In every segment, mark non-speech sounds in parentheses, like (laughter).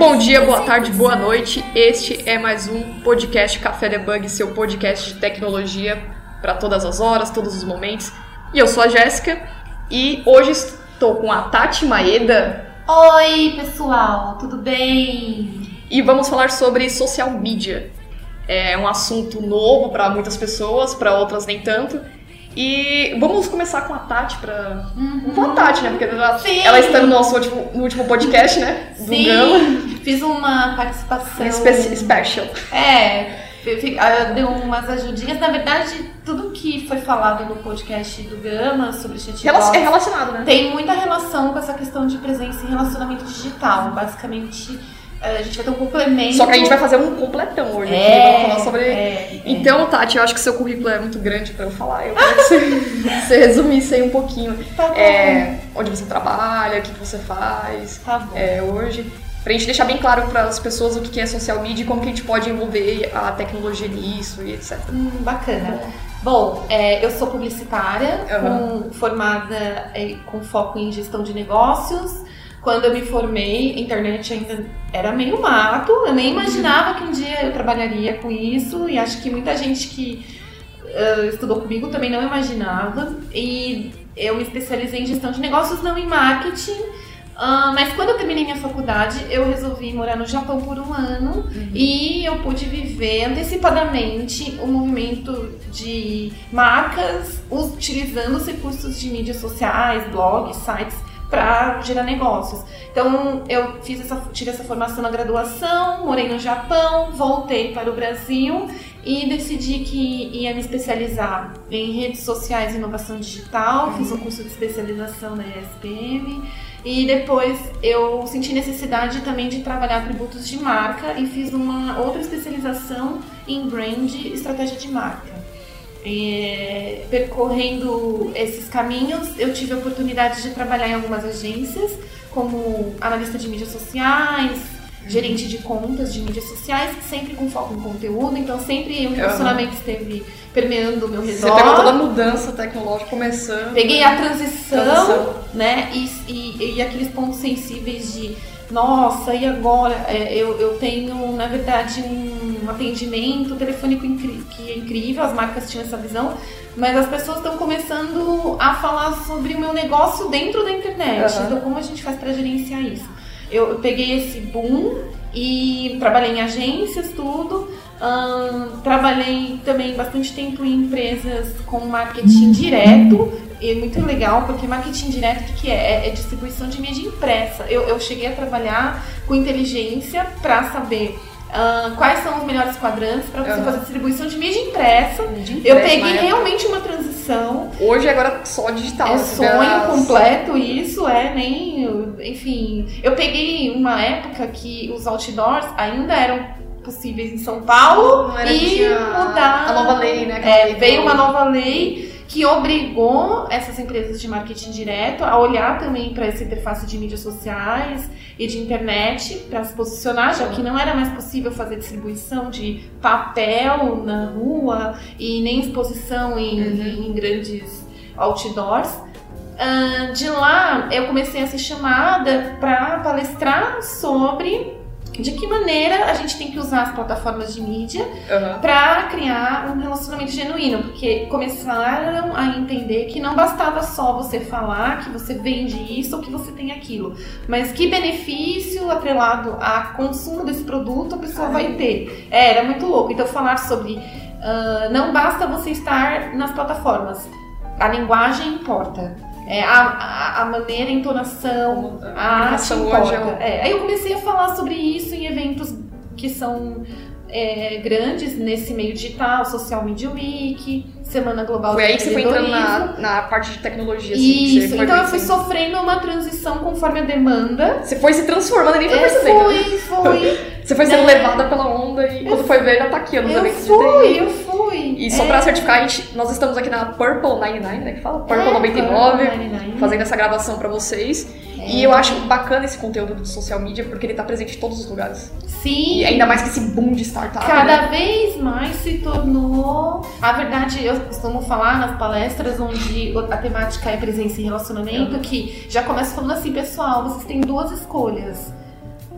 Bom dia, boa tarde, boa noite. Este é mais um podcast Café Debug, seu podcast de tecnologia para todas as horas, todos os momentos. E eu sou a Jéssica e hoje estou com a Tati Maeda. Oi, pessoal, tudo bem? E vamos falar sobre social media. É um assunto novo para muitas pessoas, para outras nem tanto. E vamos começar com a Tati pra. Uhum. Com a Tati, né? Porque ela, Sim. ela está no nosso último, no último podcast, né? Do Gama. Fiz uma participação. Espe- Special. É, eu fi- eu dei umas ajudinhas. Na verdade, tudo que foi falado no podcast do Gama sobre chatbots Rela- É relacionado, né? tem muita relação com essa questão de presença e relacionamento digital. Basicamente, eh, a gente vai ter um complemento. Só que a gente vai fazer um completão hoje. É, falar sobre. é, Então, Tati, eu acho que seu currículo é muito grande pra eu falar. Eu queria que você, (laughs) você resumisse aí um pouquinho. Tá bom. É, onde você trabalha, o que que você faz Tá bom. é, hoje. Pra gente deixar bem claro para as pessoas o que é social media e como que a gente pode envolver a tecnologia nisso e etc. Hum, bacana. Bom, é, eu sou publicitária, Aham. com- formada é, com foco em gestão de negócios. Quando eu me formei, a internet ainda era meio mato. Eu nem imaginava que um dia eu trabalharia com isso. E acho que muita gente que ah, estudou comigo também não imaginava. E eu me especializei em gestão de negócios, não em marketing. Ah, mas quando eu terminei minha faculdade, eu resolvi morar no Japão por um ano e eu pude viver antecipadamente o movimento de marcas utilizando os recursos de mídias sociais, blogs, sites para gerar negócios. Então eu fiz essa, tive essa formação na graduação, morei no Japão, voltei para o Brasil e decidi que ia me especializar em redes sociais e inovação digital. Fiz um curso de especialização na ESPM. E depois eu senti necessidade também de trabalhar atributos de marca e fiz uma outra especialização em brand e estratégia de marca. E, percorrendo esses caminhos, eu tive a oportunidade de trabalhar em algumas agências, como analista de mídias sociais, gerente de contas de mídias sociais, sempre com foco em conteúdo, então sempre o relacionamento esteve permeando o meu redor. Você pegou toda a mudança tecnológica começando. Peguei a transição, Transição. né? E, e, e aqueles pontos sensíveis de nossa, e agora? É, eu, eu tenho, na verdade, um atendimento telefônico que é incrível, as marcas tinham essa visão, mas as pessoas estão começando a falar sobre o meu negócio dentro da internet. Aham. Então, como a gente faz para gerenciar isso? Eu, eu peguei esse boom e trabalhei em agências, tudo. Ahn, trabalhei também bastante tempo em empresas com marketing direto. E é muito legal, porque marketing direto o que que é? É- É distribuição de mídia impressa. Eu, eu cheguei a trabalhar com inteligência para saber quais são os melhores quadrantes para você Aham. fazer distribuição de mídia impressa. De Eu impresso, peguei época. realmente uma transição Hoje agora só digital. é vê sonho as- completo isso, é nem. Enfim, eu peguei uma época que os outdoors ainda eram possíveis em São Paulo e mudar. a nova lei, né, É, veio uma nova lei que obrigou essas empresas de marketing direto a olhar também para essa interface de mídias sociais e de internet para se posicionar, já que não era mais possível fazer distribuição de papel na rua e nem exposição em, Uhum. em grandes outdoors. Ah, de lá eu comecei a ser chamada para palestrar sobre de que maneira a gente tem que usar as plataformas de mídia Aham. para criar um relacionamento genuíno, porque começaram a entender que não bastava só você falar que você vende isso ou que você tem aquilo, mas que benefício atrelado a consumo desse produto a pessoa vai ter. É, era muito louco. Então falar sobre ah, não basta você estar nas plataformas, a linguagem importa. É, a, a, a maneira, a entonação, a arte comunicação importa. É, aí eu comecei a falar sobre isso em eventos que são é, grandes nesse meio digital, Social Media Week, Semana Global Foi aí que você foi entrando na, na parte de tecnologia. assim, Isso, então eu fui crescendo. sofrendo uma transição conforme a demanda. Você foi se transformando e nem foi Eu percebendo. fui, fui. (laughs) Você foi sendo Né? levada pela onda e quando foi ver, já tá aqui, eu eventos de fui, eu fui. E só É. pra certificar, gente, nós estamos aqui na Purple 99, né? Que fala? Purple É, 99, Purple 99. fazendo essa gravação pra vocês. É. E eu acho bacana esse conteúdo do social media porque ele tá presente em todos os lugares. Sim. E ainda mais que esse boom de startup. Cada né? vez mais se tornou. A verdade, eu costumo falar nas palestras onde a temática é presença e relacionamento, que já começa falando assim, pessoal, vocês têm duas escolhas.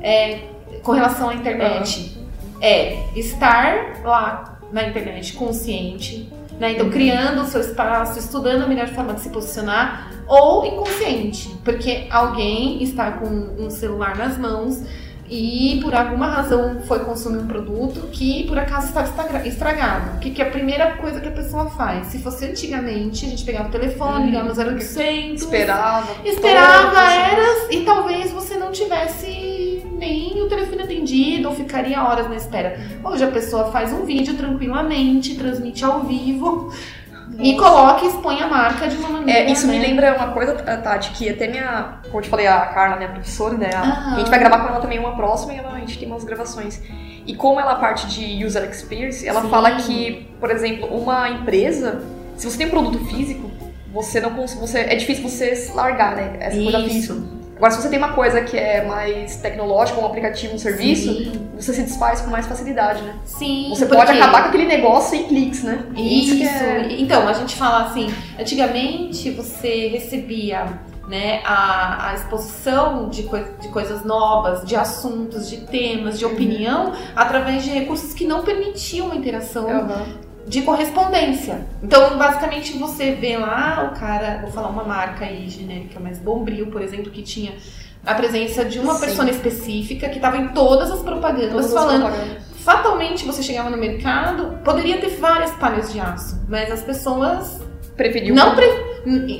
é, com relação à internet é estar lá na internet consciente, né? Então, criando o seu espaço, estudando a melhor forma de se posicionar, ou inconsciente, porque alguém está com um celular nas mãos e por alguma razão foi consumir um produto que por acaso está estragado. O que, que é a primeira coisa que a pessoa faz? Se fosse antigamente, a gente pegava o telefone, ligava no 0800, Esperava. esperava eras e talvez você não tivesse nem o telefone atendido ou ficaria horas na espera. Hoje a pessoa faz um vídeo tranquilamente, transmite ao vivo. E coloca e expõe a marca de uma maneira. É, isso me né? lembra uma coisa, Tati, que até minha. Como eu te falei, a Carla, minha professora, né? A, a gente vai gravar com ela também uma próxima e ela- a gente tem umas gravações. E como ela é parte de user experience, ela Sim. fala que, por exemplo, uma empresa, se você tem um produto físico, você não você É difícil você largar, né? Essa coisa Isso. física. Agora, se você tem uma coisa que é mais tecnológica, um aplicativo, um serviço, Sim. você se desfaz com mais facilidade, né? Sim. Você porque- pode acabar com aquele negócio em cliques, né? Isso. que é- Então, a gente fala assim, antigamente você recebia né, a, a exposição de, coi- de coisas novas, de assuntos, de temas, de opinião, através de recursos que não permitiam uma interação Aham. De correspondência. Então, basicamente, você vê lá o cara, vou falar uma marca aí genérica, mas Bombril, por exemplo, que tinha a presença de uma Sim. pessoa específica que estava em todas as propagandas Todas as falando propagandas. fatalmente você chegava no mercado, poderia ter várias palhas de aço, mas as pessoas Preferiu. não pre...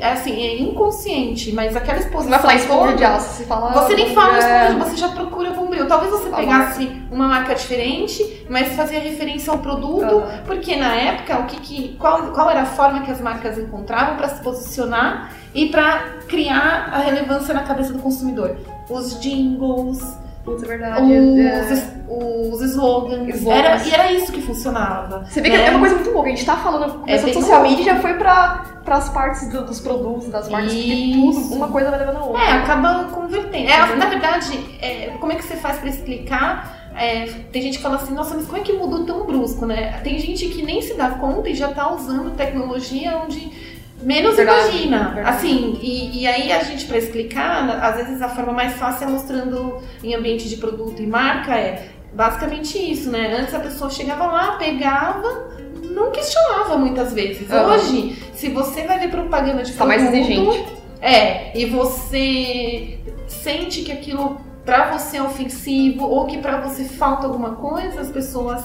assim, é inconsciente, mas aquela Você exposição vai falar toda, de você fala. você nem fala é, esponja, você já procura bombril. Talvez você A pegasse uma marca diferente, mas fazia referência ao produto, Aham. porque na época o que, que qual, qual era a forma que as marcas encontravam para se posicionar e para criar a relevância na cabeça do consumidor? Os jingles, Putz, é verdade. os, é. os slogans. Era, e era isso que funcionava. Você vê que né? é uma coisa muito boa, a gente tá falando, começou bem social media já foi pra, pras partes do- dos produtos, das marcas, porque tudo, uma coisa vai levando a outra. É, acaba convertendo. É, Uhum. na verdade, é, como é que você faz pra explicar? É, tem gente que fala assim, nossa, mas como é que mudou tão brusco, né? Tem gente que nem se dá conta e já tá usando tecnologia onde menos Verdade, imagina. verdade. Assim, e, e aí a gente, pra explicar, às vezes a forma mais fácil é mostrando em ambiente de produto e marca, é basicamente isso, né? Antes a pessoa chegava lá, pegava, não questionava muitas vezes. Hoje, se você vai ver propaganda de Tá mais produto, exigente. é, e você sente que aquilo pra você é ofensivo ou que pra você falta alguma coisa, as pessoas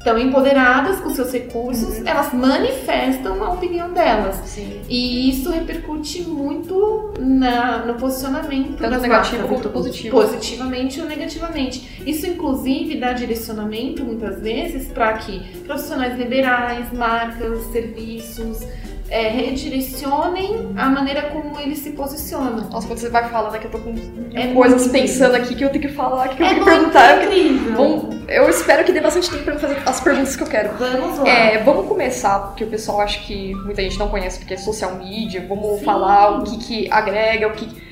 estão empoderadas com seus recursos, Uhum. elas manifestam a opinião delas. Sim. E isso repercute muito na, no posicionamento Tanto das negativo quanto positivo. Positivamente ou negativamente. Isso, inclusive, dá direcionamento, muitas vezes, para que profissionais liberais, marcas, serviços, é, redirecionem a maneira como eles se posicionam. Nossa, quando você vai falando aqui, eu tô com É coisas pensando aqui que eu tenho que falar, que eu É tenho que perguntar. incrível. Bom, eu espero que dê bastante tempo pra fazer as perguntas que eu quero. Vamos lá. É, vamos começar, porque o pessoal acha que muita gente não conhece porque é social media. Vamos Sim. falar o que, que agrega, o que.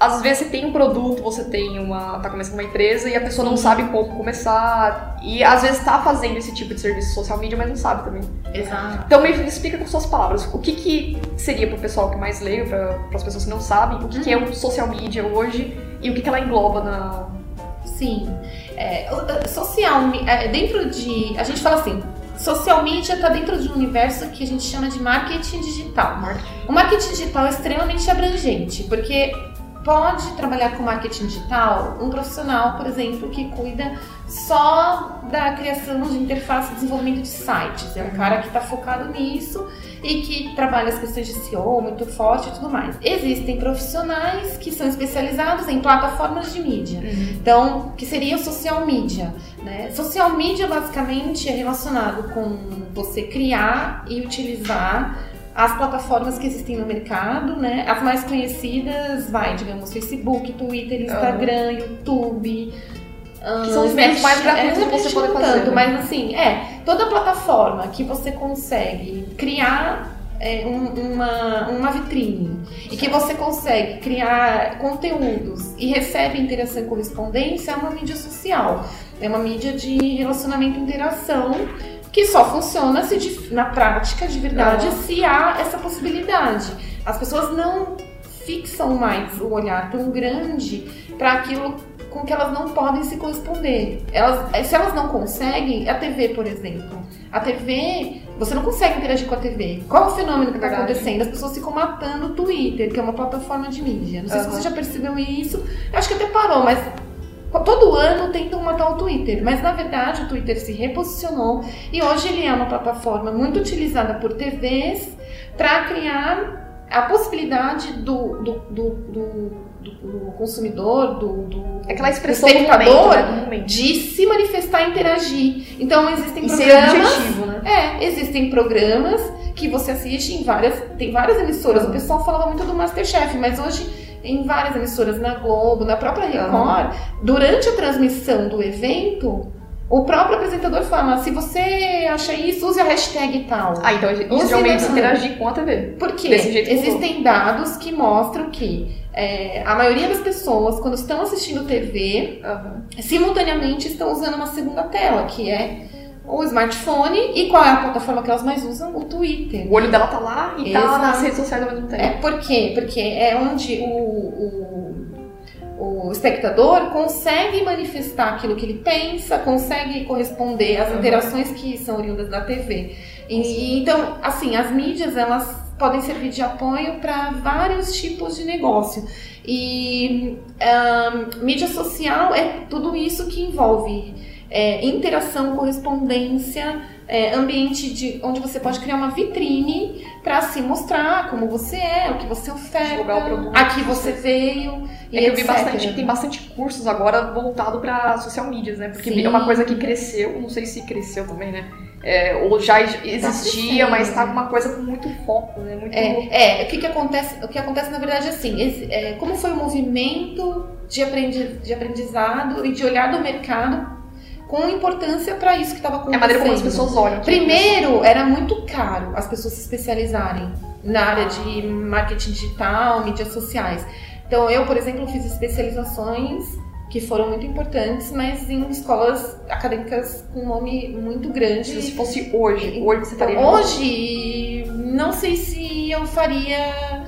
Às vezes você tem um produto, você tem uma. tá começando uma empresa e a pessoa não sabe como começar. E às vezes tá fazendo esse tipo de serviço social media, mas não sabe também. Exato. Então me explica com suas palavras. O que, que seria pro pessoal que mais leigo, para as pessoas que não sabem, o que, que é o social media hoje e o que, que ela engloba na. Sim. É, social, é, dentro de. A gente fala assim. Social media está dentro de um universo que a gente chama de marketing digital. marketing. O marketing digital é extremamente abrangente, porque pode trabalhar com marketing digital um profissional, por exemplo, que cuida só da criação de interface e desenvolvimento de sites. É um cara que está focado nisso e que trabalha as questões de SEO muito forte e tudo mais. Existem profissionais que são especializados em plataformas de mídia. Então, que seria social media, né? Social media basicamente é relacionado com você criar e utilizar as plataformas que existem no mercado, né? As mais conhecidas, vai, digamos, Facebook, Twitter, Instagram, YouTube. ah, Que são os meios mais gratuitos que você Snapchat pode não fazer, tanto, né? Mas assim, é, toda plataforma que você consegue criar é, um- uma, uma vitrine e que você consegue criar conteúdos e recebe interação e correspondência é uma mídia social. É uma mídia de relacionamento e interação que só funciona se na prática, de verdade, se há essa possibilidade. As pessoas não fixam mais o olhar tão grande para aquilo com que elas não podem se corresponder. Elas, se elas não conseguem, a TV, por exemplo. A TV, você não consegue interagir com a TV. Qual é o fenômeno que está acontecendo? As pessoas ficam matando o Twitter, que é uma plataforma de mídia. Não sei uhum. se você já percebeu isso. Eu acho que até parou, mas Todo ano tentam matar o Twitter, mas na verdade o Twitter se reposicionou e hoje ele é uma plataforma muito utilizada por TVs para criar a possibilidade do, do, do, do do, consumidor, do, do, Aquela expressão do espectador, momento, né? de se manifestar e interagir. Então existem e programas. Ser objetivo, né? É, existem programas que você assiste em várias. Tem várias emissoras. Uhum. O pessoal falava muito do Masterchef, mas hoje em várias emissoras, na Globo, na própria Record, durante a transmissão do evento, o próprio apresentador fala: se você acha isso, use a hashtag tal. Ah, então isso realmente interagir com a TV. Porque existem dados que mostram que é, a maioria das pessoas, quando estão assistindo TV, uhum. simultaneamente estão usando uma segunda tela, que é o smartphone e qual é a plataforma que elas mais usam? O Twitter. O olho dela tá lá e Exato. tá nas redes sociais ao mesmo tempo. É, por quê? Porque é onde o, o, o espectador consegue manifestar aquilo que ele pensa, consegue corresponder às interações que são oriundas da TV. E, então, assim, as mídias, elas podem servir de apoio para vários tipos de negócio. E um, mídia social é tudo isso que envolve é, interação, correspondência, é, ambiente de, onde você pode criar uma vitrine para se mostrar como você é, o que você oferta, aqui você veio. É que eu vi bastante, tem bastante cursos agora voltado para social medias, né? Porque Sim. é uma coisa que cresceu, não sei se cresceu também, né? É, ou já existia, tá mas está uma coisa com muito foco, né? Muito... É, é, o que, que acontece? O que acontece na verdade é assim, esse, é, como foi o movimento de, aprendi, de aprendizado e de olhar do mercado com importância para isso que estava acontecendo. É a maneira como as pessoas olham. Primeiro, era muito caro as pessoas se especializarem na área de marketing digital, mídias sociais. Então, eu, por exemplo, fiz especializações que foram muito importantes, mas em escolas acadêmicas com nome muito grande. Se fosse hoje, hoje você faria? Hoje, não sei se eu faria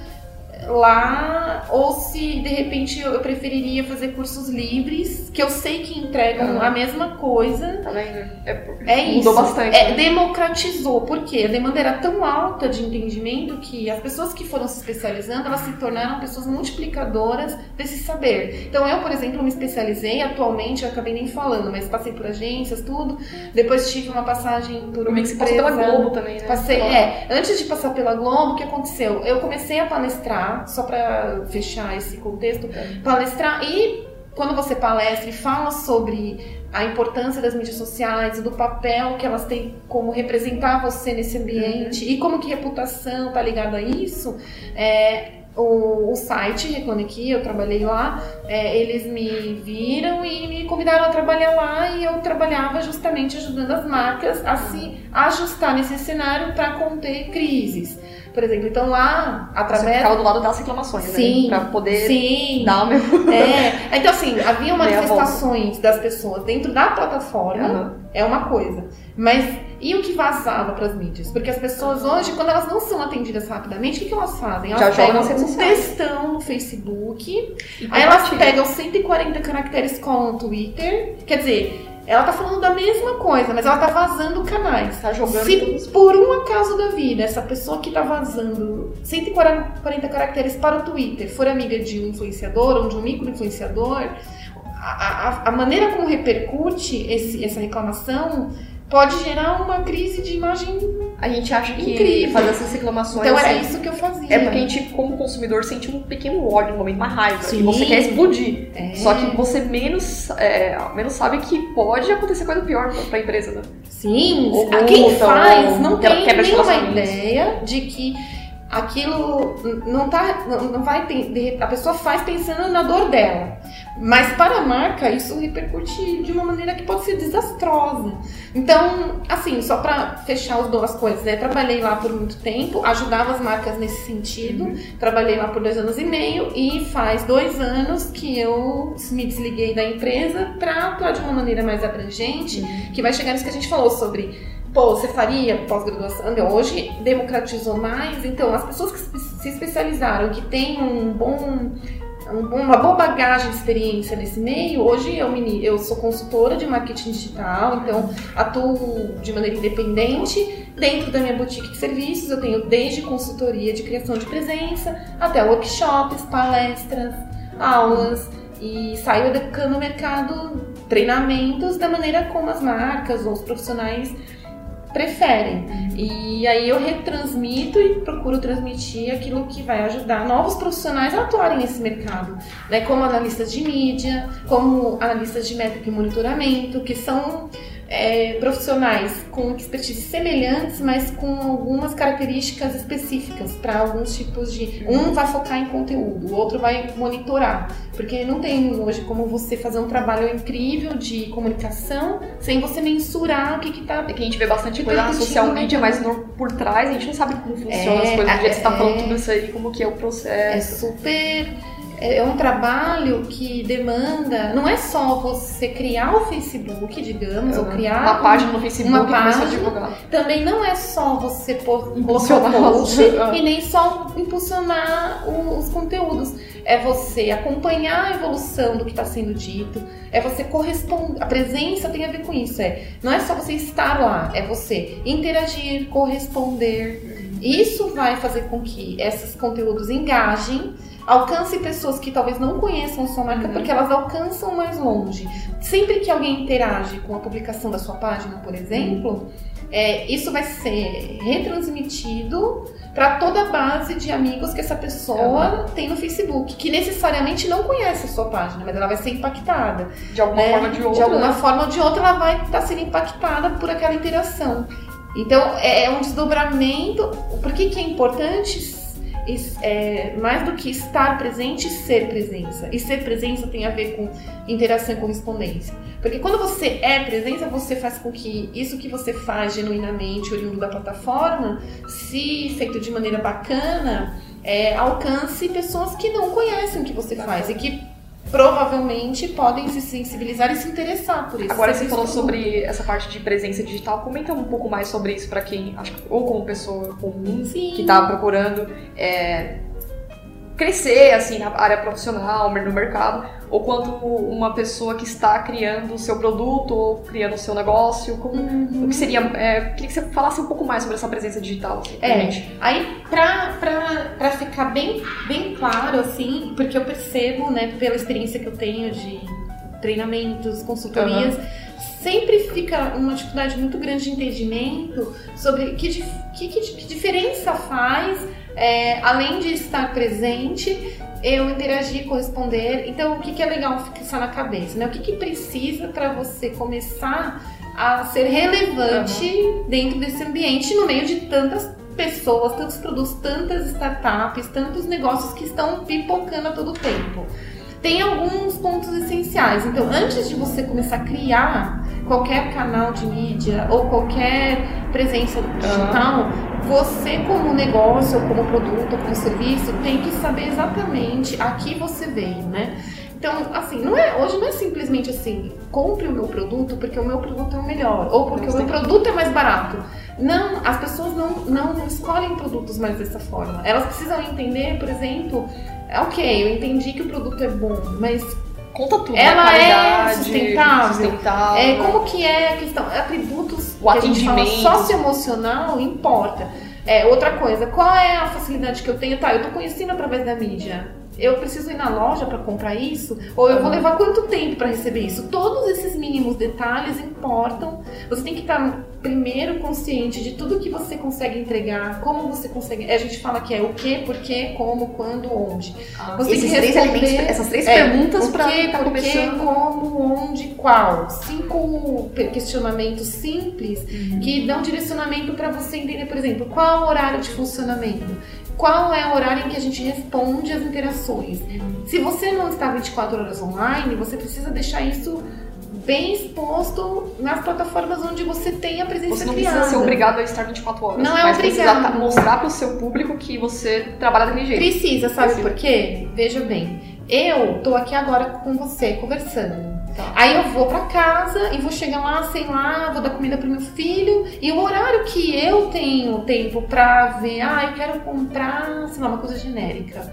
lá ou se de repente eu preferiria fazer cursos livres que eu sei que entregam ah. a mesma coisa. Tá vendo? É, é mudou isso. bastante. É, né? Democratizou, porque a demanda era tão alta de entendimento que as pessoas que foram se especializando, elas se tornaram pessoas multiplicadoras desse saber. Então eu, por exemplo, me especializei atualmente, eu acabei nem falando, mas passei por agências, tudo. Depois tive uma passagem por uma empresa. Você passou pela Globo também, né? Passei, é. Antes de passar pela Globo, o que aconteceu? Eu comecei a palestrar só para fechar esse contexto, palestrar e quando você palestra e fala sobre a importância das mídias sociais e do papel que elas têm como representar você nesse ambiente uhum. e como que reputação está ligada a isso, é, o, o, site Aqui, eu trabalhei lá, é, eles me viram e me convidaram a trabalhar lá e eu trabalhava justamente ajudando as marcas a se ajustar nesse cenário para conter crises. Por exemplo, então lá, através. Você ficava do lado das reclamações, sim, né? Pra poder sim. dar o meu. (laughs) É. Então, assim, havia (laughs) manifestações das pessoas dentro da plataforma, uhum. é uma coisa. Mas e o que vazava para as mídias? Porque as pessoas hoje, quando elas não são atendidas rapidamente, o que, que elas fazem? Elas Já pegam um textão no Facebook, aí elas pegam 140 caracteres com o Twitter. Quer dizer, ela tá falando da mesma coisa, mas ela tá vazando canais. Tá jogando. Se por um acaso da vida, essa pessoa que tá vazando 140 caracteres para o Twitter for amiga de um influenciador ou de um micro-influenciador, a, a, a, maneira como repercute esse, essa reclamação pode gerar uma crise de imagem. A gente acha que incrível. fazer essas reclamações. Então era isso que eu fazia. É porque a gente, como consumidor, sente um pequeno ódio no momento, uma raiva. Sim. E você quer explodir. É. Só que você menos, é, menos sabe que pode acontecer coisa pior pra empresa, né? Sim, ou quem faz não tem nenhuma ideia de que aquilo não tá não vai a pessoa faz pensando na dor dela mas para a marca isso repercute de uma maneira que pode ser desastrosa então assim só para fechar as duas coisas né trabalhei lá por muito tempo ajudava as marcas nesse sentido uhum. trabalhei lá por dois anos e meio e faz dois anos que eu me desliguei da empresa para atuar de uma maneira mais abrangente uhum. que vai chegar nisso que a gente falou sobre pô, você faria pós-graduação? Hoje democratizou mais, então as pessoas que se especializaram, que têm um bom uma boa bagagem de experiência nesse meio, hoje eu, eu sou consultora de marketing digital, então atuo de maneira independente. Dentro da minha boutique de serviços, eu tenho desde consultoria de criação de presença até workshops, palestras, aulas e saio educando o mercado, treinamentos da maneira como as marcas ou os profissionais preferem. E aí eu retransmito e procuro transmitir aquilo que vai ajudar novos profissionais a atuarem nesse mercado, né? Como analistas de mídia, como analistas de métrica e monitoramento, que são é, profissionais com expertise semelhantes, mas com algumas características específicas para alguns tipos de. Um vai focar em conteúdo, o outro vai monitorar. Porque não tem hoje como você fazer um trabalho incrível de comunicação sem você mensurar o que está. É que a gente vê bastante coisa na social media, mas no, por trás a gente não sabe como funciona é, as coisas. Do jeito que você está falando é. tudo isso aí, como que é o processo. É super é, é um trabalho que demanda, não é só você criar o Facebook, digamos, uhum. ou criar uma página no Facebook uma página. Também não é só você pôr impulsionar post uhum. e nem só impulsionar os conteúdos. É você acompanhar a evolução do que está sendo dito, é você corresponder. A presença tem a ver com isso. É, não é só você estar lá, é você interagir, corresponder. Isso vai fazer com que esses conteúdos engajem alcance pessoas que talvez não conheçam sua marca, uhum. porque elas alcançam mais longe. Sempre que alguém interage com a publicação da sua página, por exemplo, é, isso vai ser retransmitido para toda a base de amigos que essa pessoa tem no Facebook, que necessariamente não conhece a sua página, mas ela vai ser impactada. De alguma né? forma ou de outra. De alguma né? forma ou de outra, ela vai estar tá sendo impactada por aquela interação. Então, é, é um desdobramento. Por que, que é importante é, mais do que estar presente, ser presença. E ser presença tem a ver com interação e correspondência. Porque quando você é presença, você faz com que isso que você faz genuinamente, oriundo da plataforma, se feito de maneira bacana, é, alcance pessoas que não conhecem o que você faz e que provavelmente podem se sensibilizar e se interessar por isso. Agora você falou sobre essa parte de presença digital, comenta um pouco mais sobre isso para quem, acho, ou como pessoa comum Sim. que está procurando é, crescer assim na área profissional, no mercado, ou quanto uma pessoa que está criando o seu produto ou criando o seu negócio, como, uhum. o que seria, é, queria que você falasse um pouco mais sobre essa presença digital. Assim, é, aí pra, pra, pra ficar bem, bem claro, assim, porque eu percebo, né, pela experiência que eu tenho de treinamentos, consultorias, uhum sempre fica uma dificuldade muito grande de entendimento sobre que, que, que diferença faz, é, além de estar presente, eu interagir, corresponder. Então, o que, que é legal fixar na cabeça? Né? O que, que precisa para você começar a ser relevante uhum. dentro desse ambiente, no meio de tantas pessoas, tantos produtos, tantas startups, tantos negócios que estão pipocando a todo tempo tem alguns pontos essenciais. Então, antes de você começar a criar qualquer canal de mídia ou qualquer presença digital, você como negócio, ou como produto, ou como serviço, tem que saber exatamente a que você veio, né? Então, assim, não é, hoje não é simplesmente assim, compre o meu produto porque o meu produto é o melhor, ou porque o meu produto é mais barato. Não, as pessoas não, não escolhem produtos mais dessa forma. Elas precisam entender, por exemplo, ok, eu entendi que o produto é bom, mas conta tudo. Ela é sustentável. sustentável. É, como que é a questão? Atributos o atendimento socioemocional importa. É, outra coisa, qual é a facilidade que eu tenho? Tá, eu tô conhecendo através da mídia eu preciso ir na loja para comprar isso? Ou eu vou levar quanto tempo para receber isso? Todos esses mínimos detalhes importam. Você tem que estar primeiro consciente de tudo que você consegue entregar, como você consegue. A gente fala que é o que, por que, como, quando, onde. Ah, você tem que responder três essas três é, perguntas para que, tá por que, como, onde, qual. Cinco questionamentos simples uhum. que dão direcionamento para você entender, por exemplo, qual é o horário de funcionamento qual é o horário em que a gente responde às interações. Se você não está 24 horas online, você precisa deixar isso bem exposto nas plataformas onde você tem a presença Você não criada. precisa ser obrigado a estar 24 horas. Não é mas obrigado. precisa mostrar para o seu público que você trabalha daquele jeito. Precisa, sabe precisa. por quê? Veja bem, eu tô aqui agora com você conversando. Tá. Aí eu vou para casa e vou chegar lá, sei lá, vou dar comida pro meu filho. E o horário que eu tenho tempo pra ver, ah, eu quero comprar, sei lá, uma coisa genérica.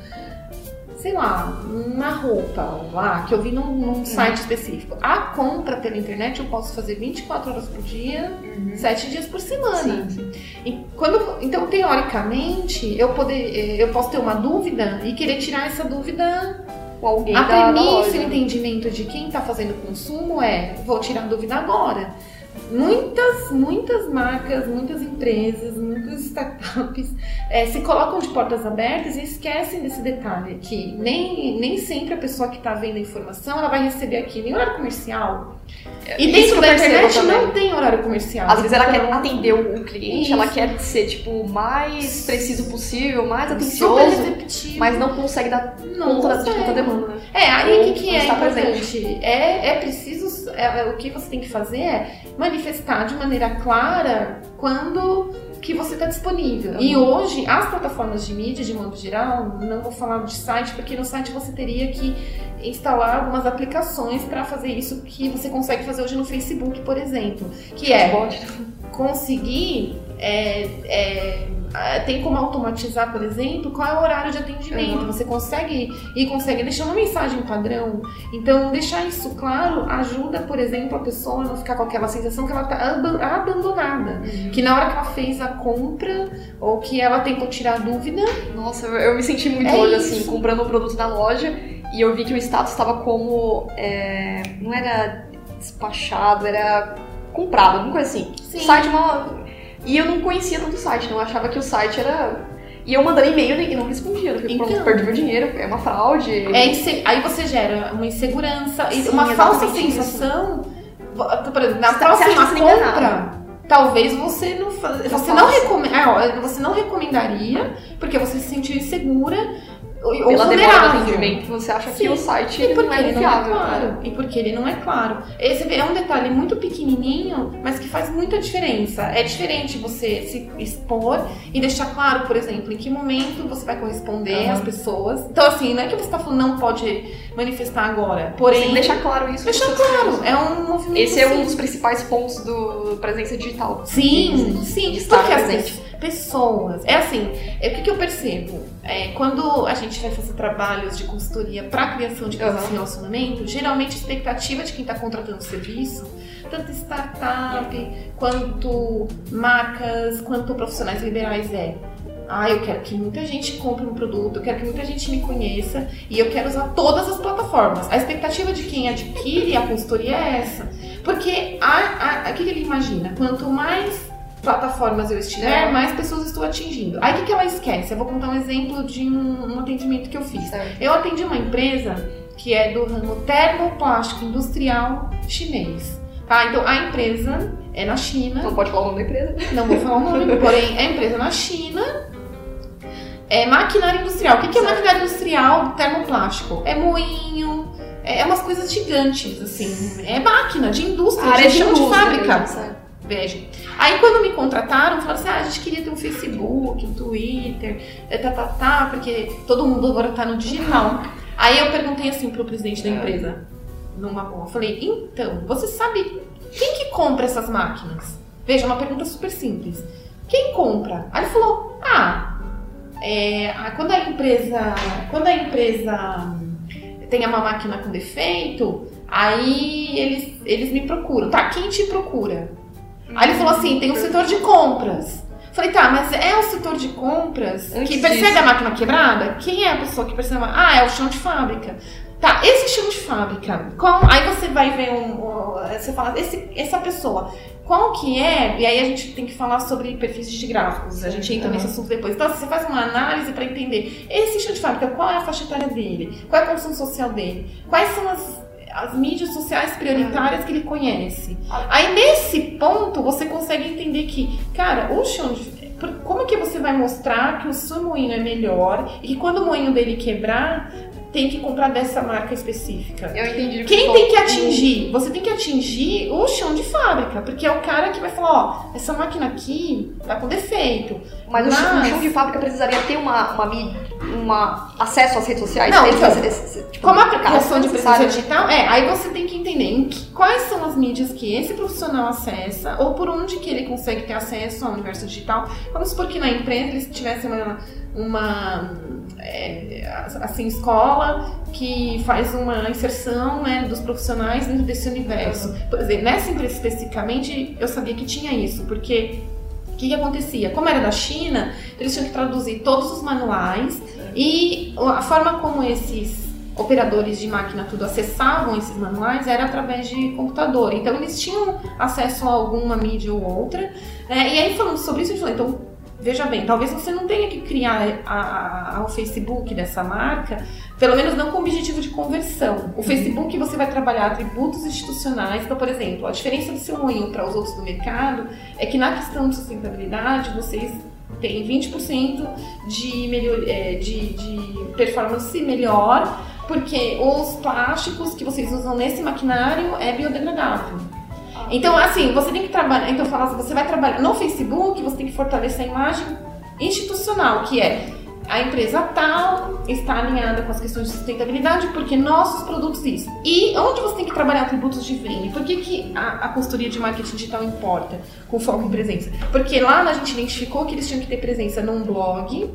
Sei lá, uma roupa lá, que eu vi num, num site específico. A compra pela internet eu posso fazer 24 horas por dia, Uhum. 7 dias por semana. Sim, sim. E quando, então, teoricamente, eu, poder, eh, eu posso ter uma dúvida e querer tirar essa dúvida. Com alguém A premissa e o entendimento de quem está fazendo consumo é: vou tirar a dúvida agora. Muitas, muitas marcas, muitas empresas, muitas startups (laughs) eh, se colocam de portas abertas e esquecem desse detalhe que nem, nem sempre a pessoa que está vendo a informação ela vai receber aquilo em horário comercial. E dentro da internet também. não tem horário comercial. Às vezes ela quer Então, atender o cliente, Isso. ela quer ser, tipo, o mais preciso possível, mais atencioso, mas não consegue dar Não conta da- de consegue. tanta demanda? É, aí o que, que é importante? É, é preciso. é, é, o que você tem que fazer é manifestar de maneira clara quando que você está disponível. E hoje, as plataformas de mídia, de modo geral, não vou falar de site, porque no site você teria que instalar algumas aplicações para fazer isso que você consegue fazer hoje no Facebook, por exemplo. Que é conseguir é, é, tem como automatizar, por exemplo, qual é o horário de atendimento. Uhum. Você consegue e consegue deixar uma mensagem padrão. Então, deixar isso claro ajuda, por exemplo, a pessoa a não ficar com aquela sensação que ela está abandonada. Que na hora que ela fez a compra ou que ela tentou tirar a dúvida, Nossa, eu, me senti muito É hoje, isso. assim, comprando um produto na loja e eu vi que o status estava como. é, não era despachado, era comprado, alguma coisa assim. Sim. Site uma. E eu não conhecia tanto o site, não. Eu achava que o site era. E eu mandando e-mail e não respondia. Falei, Então. pronto, perdi meu dinheiro, é uma fraude. é inse- aí você gera uma insegurança Sim, uma falsa sensação. Exemplo, na Você tá- próxima você compra, talvez você não fa- você não, recome- é, você não recomendaria porque você se sentiu insegura ou, Pela demora do vulnerável. atendimento, você acha Sim. que o site E não é não é confiável. claro. E porque ele não é claro. Esse é um detalhe muito pequenininho, mas que faz muita diferença. É diferente você se expor e deixar claro, por exemplo, em que momento você vai corresponder Aham. às pessoas. Então, assim, não é que você está falando não pode manifestar agora. Porém, Porém, deixar claro isso. deixar claro. É um movimento. Esse é um assim. dos principais pontos do presença digital. Sim, sim, de estar porque presente. pe- pessoas. É assim, é, o que, que eu percebo? É, quando a gente vai fazer trabalhos de consultoria para criação de casas Aham. em relacionamento, geralmente a expectativa de quem está contratando o serviço, tanto startup, quanto marcas, quanto profissionais liberais é. Ah, eu quero que muita gente compre um produto, eu quero que muita gente me conheça e eu quero usar todas as plataformas. A expectativa de quem adquire a consultoria é essa. Porque a, a, que que ele imagina? Quanto mais plataformas eu estiver, É. mais pessoas estou atingindo. Aí o que, que ela esquece? Eu vou contar um exemplo de um, um atendimento que eu fiz. Certo. Eu atendi uma empresa que é do ramo termoplástico industrial chinês. Tá? Então a empresa é na China, Não pode falar o nome da empresa. não vou falar o nome, (laughs) porém é empresa na China. É maquinária industrial. O que, que é Certo. maquinária industrial termoplástico? É moinho, é, é umas coisas gigantes, assim. É máquina de indústria, de chão de indústria fábrica. mesmo, certo. Veja. Aí quando me contrataram, falaram assim: ah, a gente queria ter um Facebook, um Twitter, é, tá, tá, tá, porque todo mundo agora tá no digital. Aí eu perguntei assim pro presidente da empresa, numa boa, falei, então, você sabe quem que compra essas máquinas? Veja, uma pergunta super simples. Quem compra? Aí ele falou, ah, é, quando a empresa. Quando a empresa hum, tem uma máquina com defeito, aí eles, eles me procuram. Tá, quem te procura? Aí ele falou assim: tem um setor de compras. Falei, tá, mas é o setor de compras Antes que percebe disso. a máquina quebrada? Quem é a pessoa que percebe? a- Ah, é o chão de fábrica. Tá, esse chão de fábrica, qual, aí você vai ver um. um- Você fala, esse, essa pessoa, qual que é? E aí a gente tem que falar sobre perfis de gráficos. A gente entra Uhum. nesse assunto depois. Então, você faz uma análise para entender esse chão de fábrica, qual é a faixa etária dele? Qual é a condição social dele? Quais são as, as mídias sociais prioritárias que ele conhece? Aí nesse ponto você consegue entender que, cara, o chão de. por- Como que você vai mostrar que o seu moinho é melhor e que quando o moinho dele quebrar, tem que comprar dessa marca específica? Eu entendi. Quem tem que atingir? Você tem que atingir o chão de fábrica, porque é o cara que vai falar, ó, essa máquina aqui tá com defeito. Mas, Mas- o chão de fábrica precisaria ter uma, uma, uma acesso às redes sociais? Não, então, esse- esse- tipo, Como a criação de presença digital, é, aí você tem que entender que- quais são as mídias que esse profissional acessa ou por onde que ele consegue ter acesso ao universo digital. Vamos supor que na empresa eles tivessem uma, uma é, assim, escola que faz uma inserção né, dos profissionais dentro desse universo. Por exemplo, nessa empresa especificamente, eu sabia que tinha isso, porque que, que acontecia? Como era da China, eles tinham que traduzir todos os manuais e a forma como esses operadores de máquina tudo acessavam esses manuais era através de computador. Então eles tinham acesso a alguma mídia ou outra. Né? E aí falando sobre isso, a gente falou, então veja bem, talvez você não tenha que criar a, a, o Facebook dessa marca, pelo menos não com objetivo de conversão. O Facebook você vai trabalhar atributos institucionais. Então, por exemplo, a diferença do seu moinho para os outros do mercado é que na questão de sustentabilidade vocês têm 20% de, melhor, é, de, de performance melhor, porque os plásticos que vocês usam nesse maquinário é biodegradável. Então, assim, você tem que trabalhar. Então, fala assim, você vai trabalhar no Facebook, você tem que fortalecer a imagem institucional, que é a empresa tal está alinhada com as questões de sustentabilidade porque nossos produtos isso. E onde você tem que trabalhar atributos de venda? Por que, que a, a consultoria de marketing digital importa com foco em presença? Porque lá a gente identificou que eles tinham que ter presença num blog,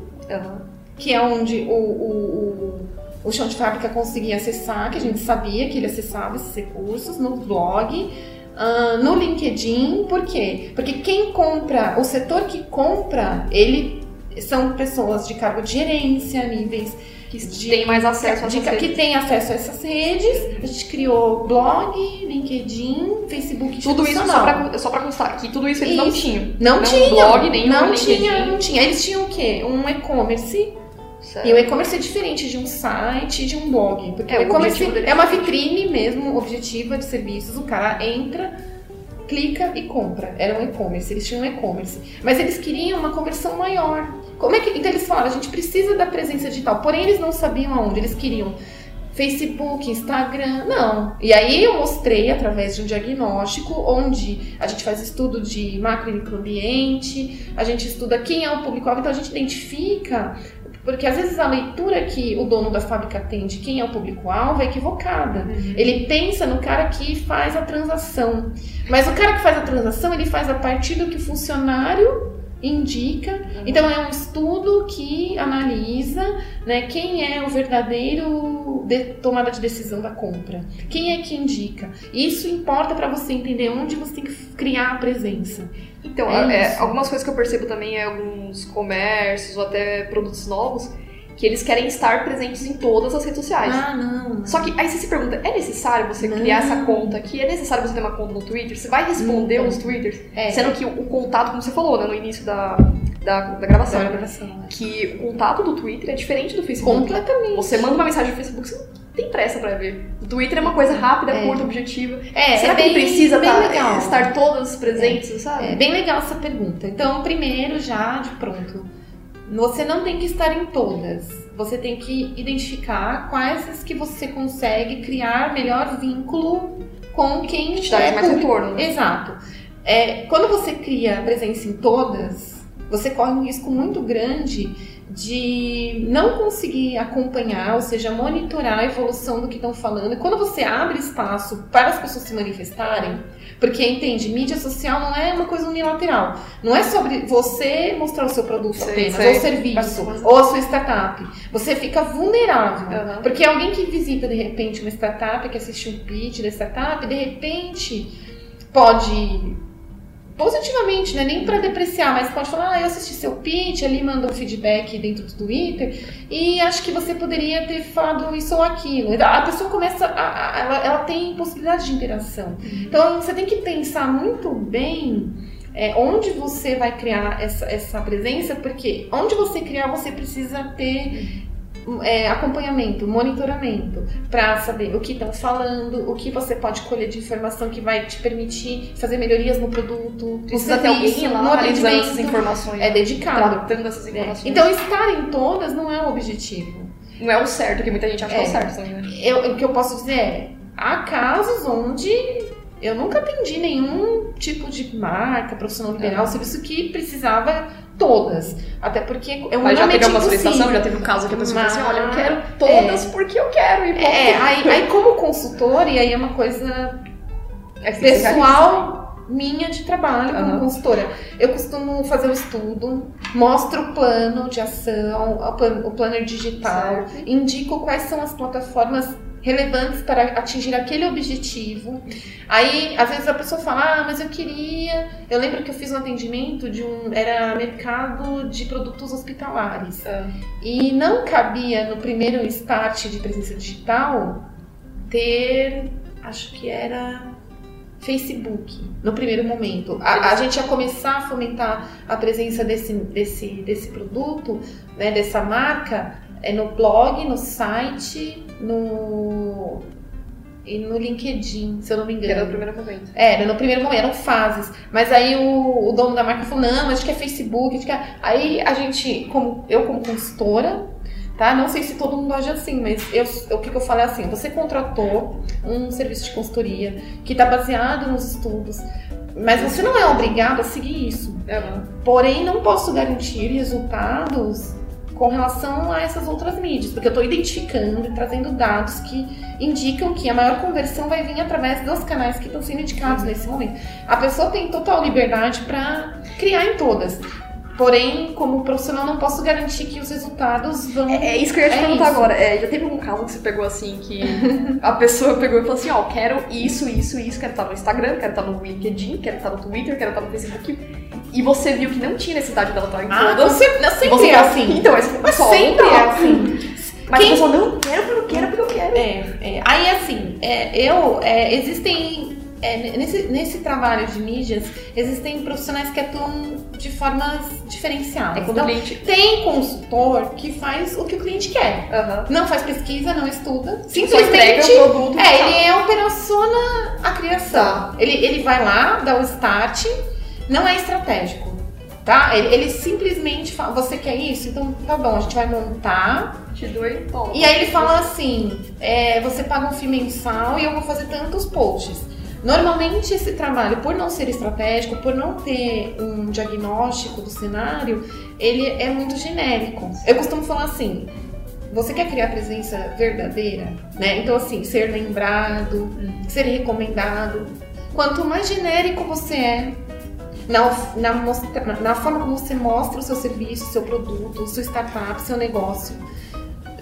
que é onde o, o, o, o chão de fábrica conseguia acessar, que a gente sabia que ele acessava esses recursos, no blog Uh, no LinkedIn, por quê? Porque quem compra, o setor que compra, ele são pessoas de cargo de gerência, níveis que de, tem mais acesso a de, que tem acesso a essas redes. A gente criou blog, LinkedIn, Facebook, tudo isso só para constar que tudo isso eles isso. não tinham. Não, não tinha. blog nem não tinha, não tinha. Eles tinham o quê? Um e-commerce Certo. E o e-commerce é diferente de um site e de um blog. Porque é, o e-commerce é uma vitrine mesmo, objetiva de serviços. O cara entra, clica e compra. Era um e-commerce, eles tinham um e-commerce. Mas eles queriam uma conversão maior. Como é que. Então eles falaram, a gente precisa da presença digital. Porém, eles não sabiam aonde. Eles queriam Facebook, Instagram, não. E aí eu mostrei através de um diagnóstico onde a gente faz estudo de macro e microambiente, a gente estuda quem é o público-alvo, então a gente identifica porque às vezes a leitura que o dono da fábrica tem de quem é o público-alvo é equivocada. Uhum. Ele pensa no cara que faz a transação. Mas o cara que faz a transação, ele faz a partir do que o funcionário indica. Uhum. Então é um estudo que analisa né, quem é o verdadeiro de, tomada de decisão da compra. Quem é que indica. Isso importa para você entender onde você tem que criar a presença. Então, é é, algumas coisas que eu percebo também é alguns comércios ou até produtos novos que eles querem estar presentes em todas as redes sociais. Ah, não. Só que aí você se pergunta, é necessário você não. criar essa conta aqui? É necessário você ter uma conta no Twitter? Você vai responder os twitters? É. Sendo que o, contato, como você falou, né, no início da, da, da gravação, da gravação é. que o contato do Twitter é diferente do Facebook. Completamente. Você manda uma mensagem no Facebook, você não tem pressa pra ver. O Twitter é uma coisa rápida, é. curta, objetiva. É, Será é que bem, precisa bem tá, estar todas presentes, é. sabe? É bem legal essa pergunta. Então, primeiro, já de pronto, você não tem que estar em todas. Você tem que identificar quais as que você consegue criar melhor vínculo com quem te dá é mais retorno. Né? Exato. É, quando você cria presença em todas, você corre um risco muito grande de não conseguir acompanhar, ou seja, monitorar a evolução do que estão falando. E quando você abre espaço para as pessoas se manifestarem, porque entende, mídia social não é uma coisa unilateral. Não é sobre você mostrar o seu produto sei, apenas, sei. ou serviço, ou a sua startup. Você fica vulnerável. Uhum. Porque alguém que visita de repente uma startup, que assiste um pitch da startup, de repente pode positivamente, né? Nem para depreciar, mas pode falar, ah, eu assisti seu pitch, ali mandou feedback dentro do Twitter e acho que você poderia ter falado isso ou aquilo. A pessoa começa, a, a, ela, ela tem possibilidade de interação. Uhum. Então você tem que pensar muito bem é, onde você vai criar essa, essa presença, porque onde você criar você precisa ter é, acompanhamento, monitoramento, para saber o que estão falando, o que você pode colher de informação que vai te permitir fazer melhorias no produto, Precisa ter alguém lá analisando essas informações. É dedicado. Tratando essas é. informações. É. Então, estar em todas não é o objetivo. Não é o certo, que muita gente acha é, que é o certo também, né? Eu, o que eu posso dizer é, há casos onde eu nunca atendi nenhum tipo de marca profissional liberal, é. serviço que precisava todas. Até porque é Mas já teve uma solicitação, já teve um caso que a pessoa Mas... falou assim, olha, eu quero todas é. porque eu quero. E é, aí, aí como consultor, e aí é uma coisa é pessoal minha de trabalho como uhum. consultora. Eu costumo fazer o um estudo, mostro o plano de ação, o planner digital, certo. indico quais são as plataformas relevantes para atingir aquele objetivo. Aí, às vezes a pessoa fala: "Ah, mas eu queria". Eu lembro que eu fiz um atendimento de um era mercado de produtos hospitalares. É. E não cabia no primeiro start de presença digital ter, acho que era Facebook, no primeiro momento. A, a, gente ia começar a fomentar a presença desse, desse, desse produto, né, dessa marca, é no blog, no site, no e no LinkedIn, se eu não me engano. Era no primeiro momento. Era, no primeiro momento, eram fases. Mas aí o, o dono da marca falou, não, acho que é Facebook, acho que é... Aí a gente, como, eu como consultora, tá? Não sei se todo mundo age assim, mas eu, o que, eu falei é assim, você contratou um serviço de consultoria que está baseado nos estudos, mas você não é obrigado a seguir isso. É. Porém, não posso garantir resultados com relação a essas outras mídias, porque eu estou identificando e trazendo dados que indicam que a maior conversão vai vir através dos canais que estão sendo indicados nesse momento. A pessoa tem total liberdade para criar em todas. Porém, como profissional, não posso garantir que os resultados vão. É, é isso que eu ia te é perguntar isso. agora. É, já teve algum caso que você pegou assim, que a pessoa pegou e falou assim: Ó, oh, quero isso, isso, isso, quero estar no Instagram, quero estar no LinkedIn, quero estar no Twitter, quero estar no Facebook. E você viu que não tinha necessidade dela estar em ah, todas. Você, não, sempre você é assim. Então, esse mas sempre é assim. Mas Quem... a pessoa não quero porque eu quero porque eu quero. É, é. Aí assim, é, eu. É, existem é, nesse, nesse trabalho de mídias, existem profissionais que atuam de formas diferenciadas. É então, cliente... tem consultor que faz o que o cliente quer. Uhum. Não faz pesquisa, não estuda. Simplesmente. o produto é, ele é operaciona a criação. Tá. Ele, ele vai lá, dá o start, não é estratégico. Tá? Ele, ele, simplesmente fala, você quer isso? Então tá bom, a gente vai montar. Te dou e E aí ele fala assim: é, você paga um FII mensal e eu vou fazer tantos posts. Normalmente esse trabalho, por não ser estratégico, por não ter um diagnóstico do cenário, ele é muito genérico. Eu costumo falar assim, você quer criar presença verdadeira, né? Então assim, ser lembrado, ser recomendado. Quanto mais genérico você é, na, na, na forma como você mostra o seu serviço, seu produto, sua startup, seu negócio,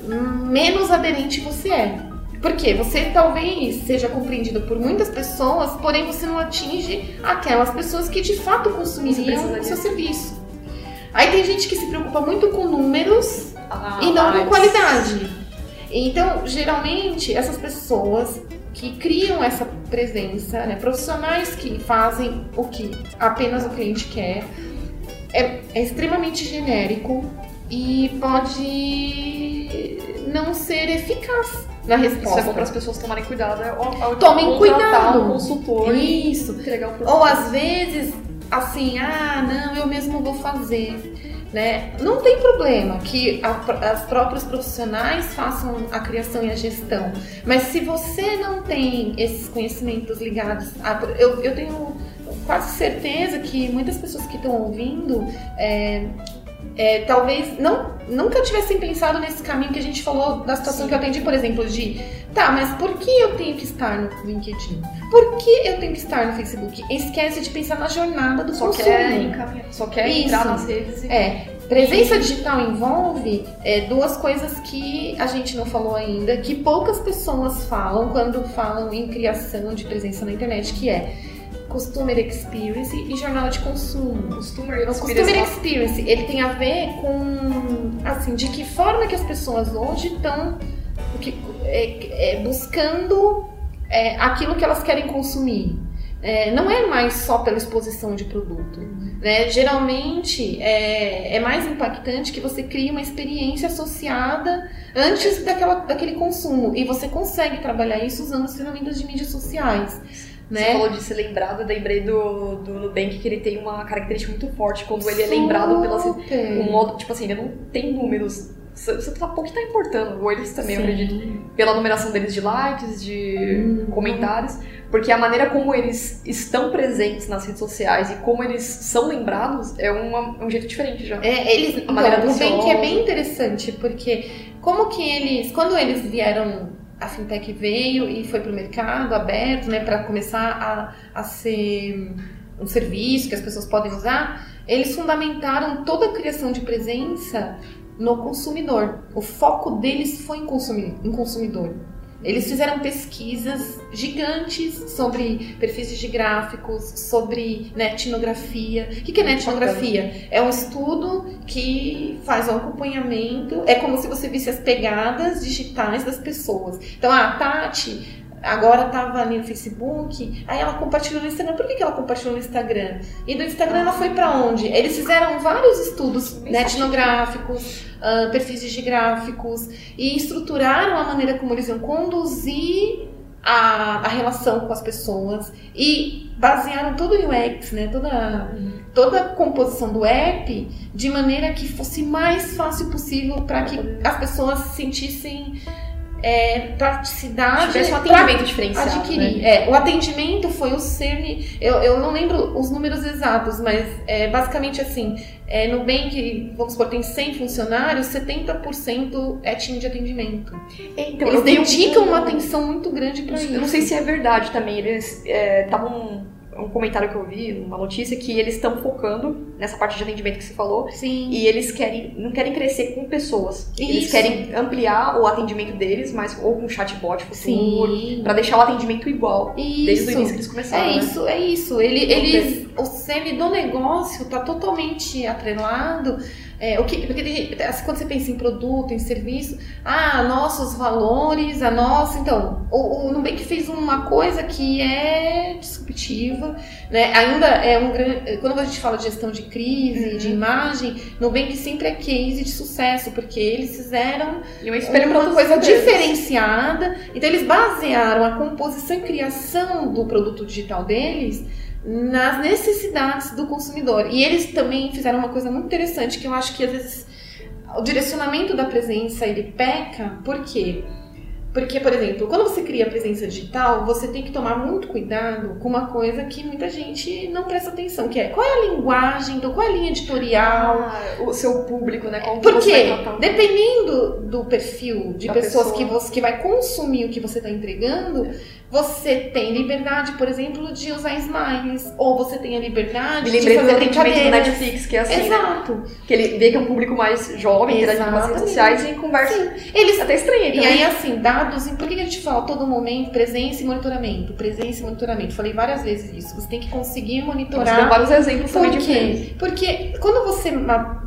menos aderente você é. Porque você talvez seja compreendido por muitas pessoas, porém você não atinge aquelas pessoas que de fato consumiriam o seu serviço. Aí tem gente que se preocupa muito com números ah, e não com qualidade. Então, geralmente, essas pessoas que criam essa presença, né, profissionais que fazem o que apenas o cliente quer, é, é extremamente genérico e pode não ser eficaz na resposta. Isso é bom para as pessoas tomarem cuidado. É, ao, Tomem cuidado. Um consultor Isso. Ou às vezes, assim, ah, não, eu mesmo vou fazer. Né? Não tem problema que a, as próprios profissionais façam a criação e a gestão, mas se você não tem esses conhecimentos ligados, a, eu, eu tenho quase certeza que muitas pessoas que estão ouvindo é, é, talvez não, nunca tivessem pensado nesse caminho que a gente falou da situação Sim. que eu atendi, por exemplo, de tá, mas por que eu tenho que estar no LinkedIn? Por que eu tenho que estar no Facebook? Esquece de pensar na jornada do só consumo. Quer só quer Isso. entrar nas redes. E... É. Presença digital envolve é, duas coisas que a gente não falou ainda, que poucas pessoas falam quando falam em criação de presença na internet, que é Customer Experience e Jornal de Consumo. Customer Experience. Customer Experience, ele tem a ver com, assim, de que forma que as pessoas hoje estão é, é, buscando é, aquilo que elas querem consumir. É, não é mais só pela exposição de produto. Né? Geralmente é, é, mais impactante que você crie uma experiência associada antes daquela, daquele consumo. E você consegue trabalhar isso usando as ferramentas de mídias sociais. Né? Você falou de ser lembrado, eu lembrei do, do Nubank que ele tem uma característica muito forte quando ele é lembrado pelo um modo, tipo assim, ele não tem números. Você tá pouco tá importando, ou eles também, Sim. eu acredito, pela numeração deles de likes, de hum. comentários, porque a maneira como eles estão presentes nas redes sociais e como eles são lembrados é uma, um jeito diferente já. É, eles, a então, maneira do Nubank é bem interessante, porque como que eles, quando eles vieram a fintech veio e foi para o mercado aberto, né, para começar a, a ser um serviço que as pessoas podem usar, eles fundamentaram toda a criação de presença no consumidor. O foco deles foi em, consumir, em consumidor. Eles fizeram pesquisas gigantes sobre perfis de gráficos, sobre netnografia. O que é netnografia? É um estudo que faz um acompanhamento. É como se você visse as pegadas digitais das pessoas. Então, a Tati agora estava ali no Facebook, aí ela compartilhou no Instagram. Por que, que ela compartilhou no Instagram? E do Instagram ela foi para onde? Eles fizeram vários estudos etnográficos, uh, perfis de gráficos e estruturaram a maneira como eles iam conduzir a, a relação com as pessoas e basearam todo o UX, né, toda, toda a composição do app de maneira que fosse mais fácil possível para que as pessoas se sentissem é, praticidade. Um atendimento diferenciado. Adquirir. Né? É, o atendimento foi o cerne. Eu, eu não lembro os números exatos, mas é, basicamente assim: é, no Nubank, vamos supor, tem 100 funcionários, 70% é time de atendimento. Então, Eles dedicam uma atenção muito grande para isso. Eu não sei se é verdade também. Eles estavam um comentário que eu vi, uma notícia, que eles estão focando nessa parte de atendimento que você falou. Sim. E eles querem, não querem crescer com pessoas. Isso. Eles querem ampliar o atendimento deles, mas ou com chatbot futuro, Sim. para deixar o atendimento igual. Isso. Desde o início que eles começaram. É né? isso, é isso. Ele, eles, o cerne do negócio está totalmente atrelado. É, o que, porque assim, quando você pensa em produto, em serviço, ah, nossos valores, a nossa. Então, o, o Nubank fez uma coisa que é disruptiva, né? Ainda é um grande. Quando a gente fala de gestão de crise, Uhum. de imagem, Nubank sempre é case de sucesso, porque eles fizeram uma coisa diferenciada. Então eles basearam a composição e criação do produto digital deles nas necessidades do consumidor. E eles também fizeram uma coisa muito interessante que eu acho que às vezes o direcionamento da presença ele peca, por quê? Porque, por exemplo, quando você cria presença digital, você tem que tomar muito cuidado com uma coisa que muita gente não presta atenção, que é qual é a linguagem, então qual é a linha editorial, Ah, o seu público, né? Como que por você quê? vai tratar o- Dependendo do perfil de pessoas pessoa. que, você, que vai consumir o que você está entregando, você tem liberdade, por exemplo, de usar smiles. Ou você tem a liberdade Me de fazer atendimento do brincadeiras. Netflix, que é assim, né? Exato. Que ele vê que é um público mais jovem, interage com as redes sociais e conversa. Sim. Eles Até estranhei E aí, assim, dados. Por que a gente fala todo momento presença e monitoramento? Presença e monitoramento. Falei várias vezes isso. Você tem que conseguir Você monitorar deu vários exemplos Por também quê? Porque quando você,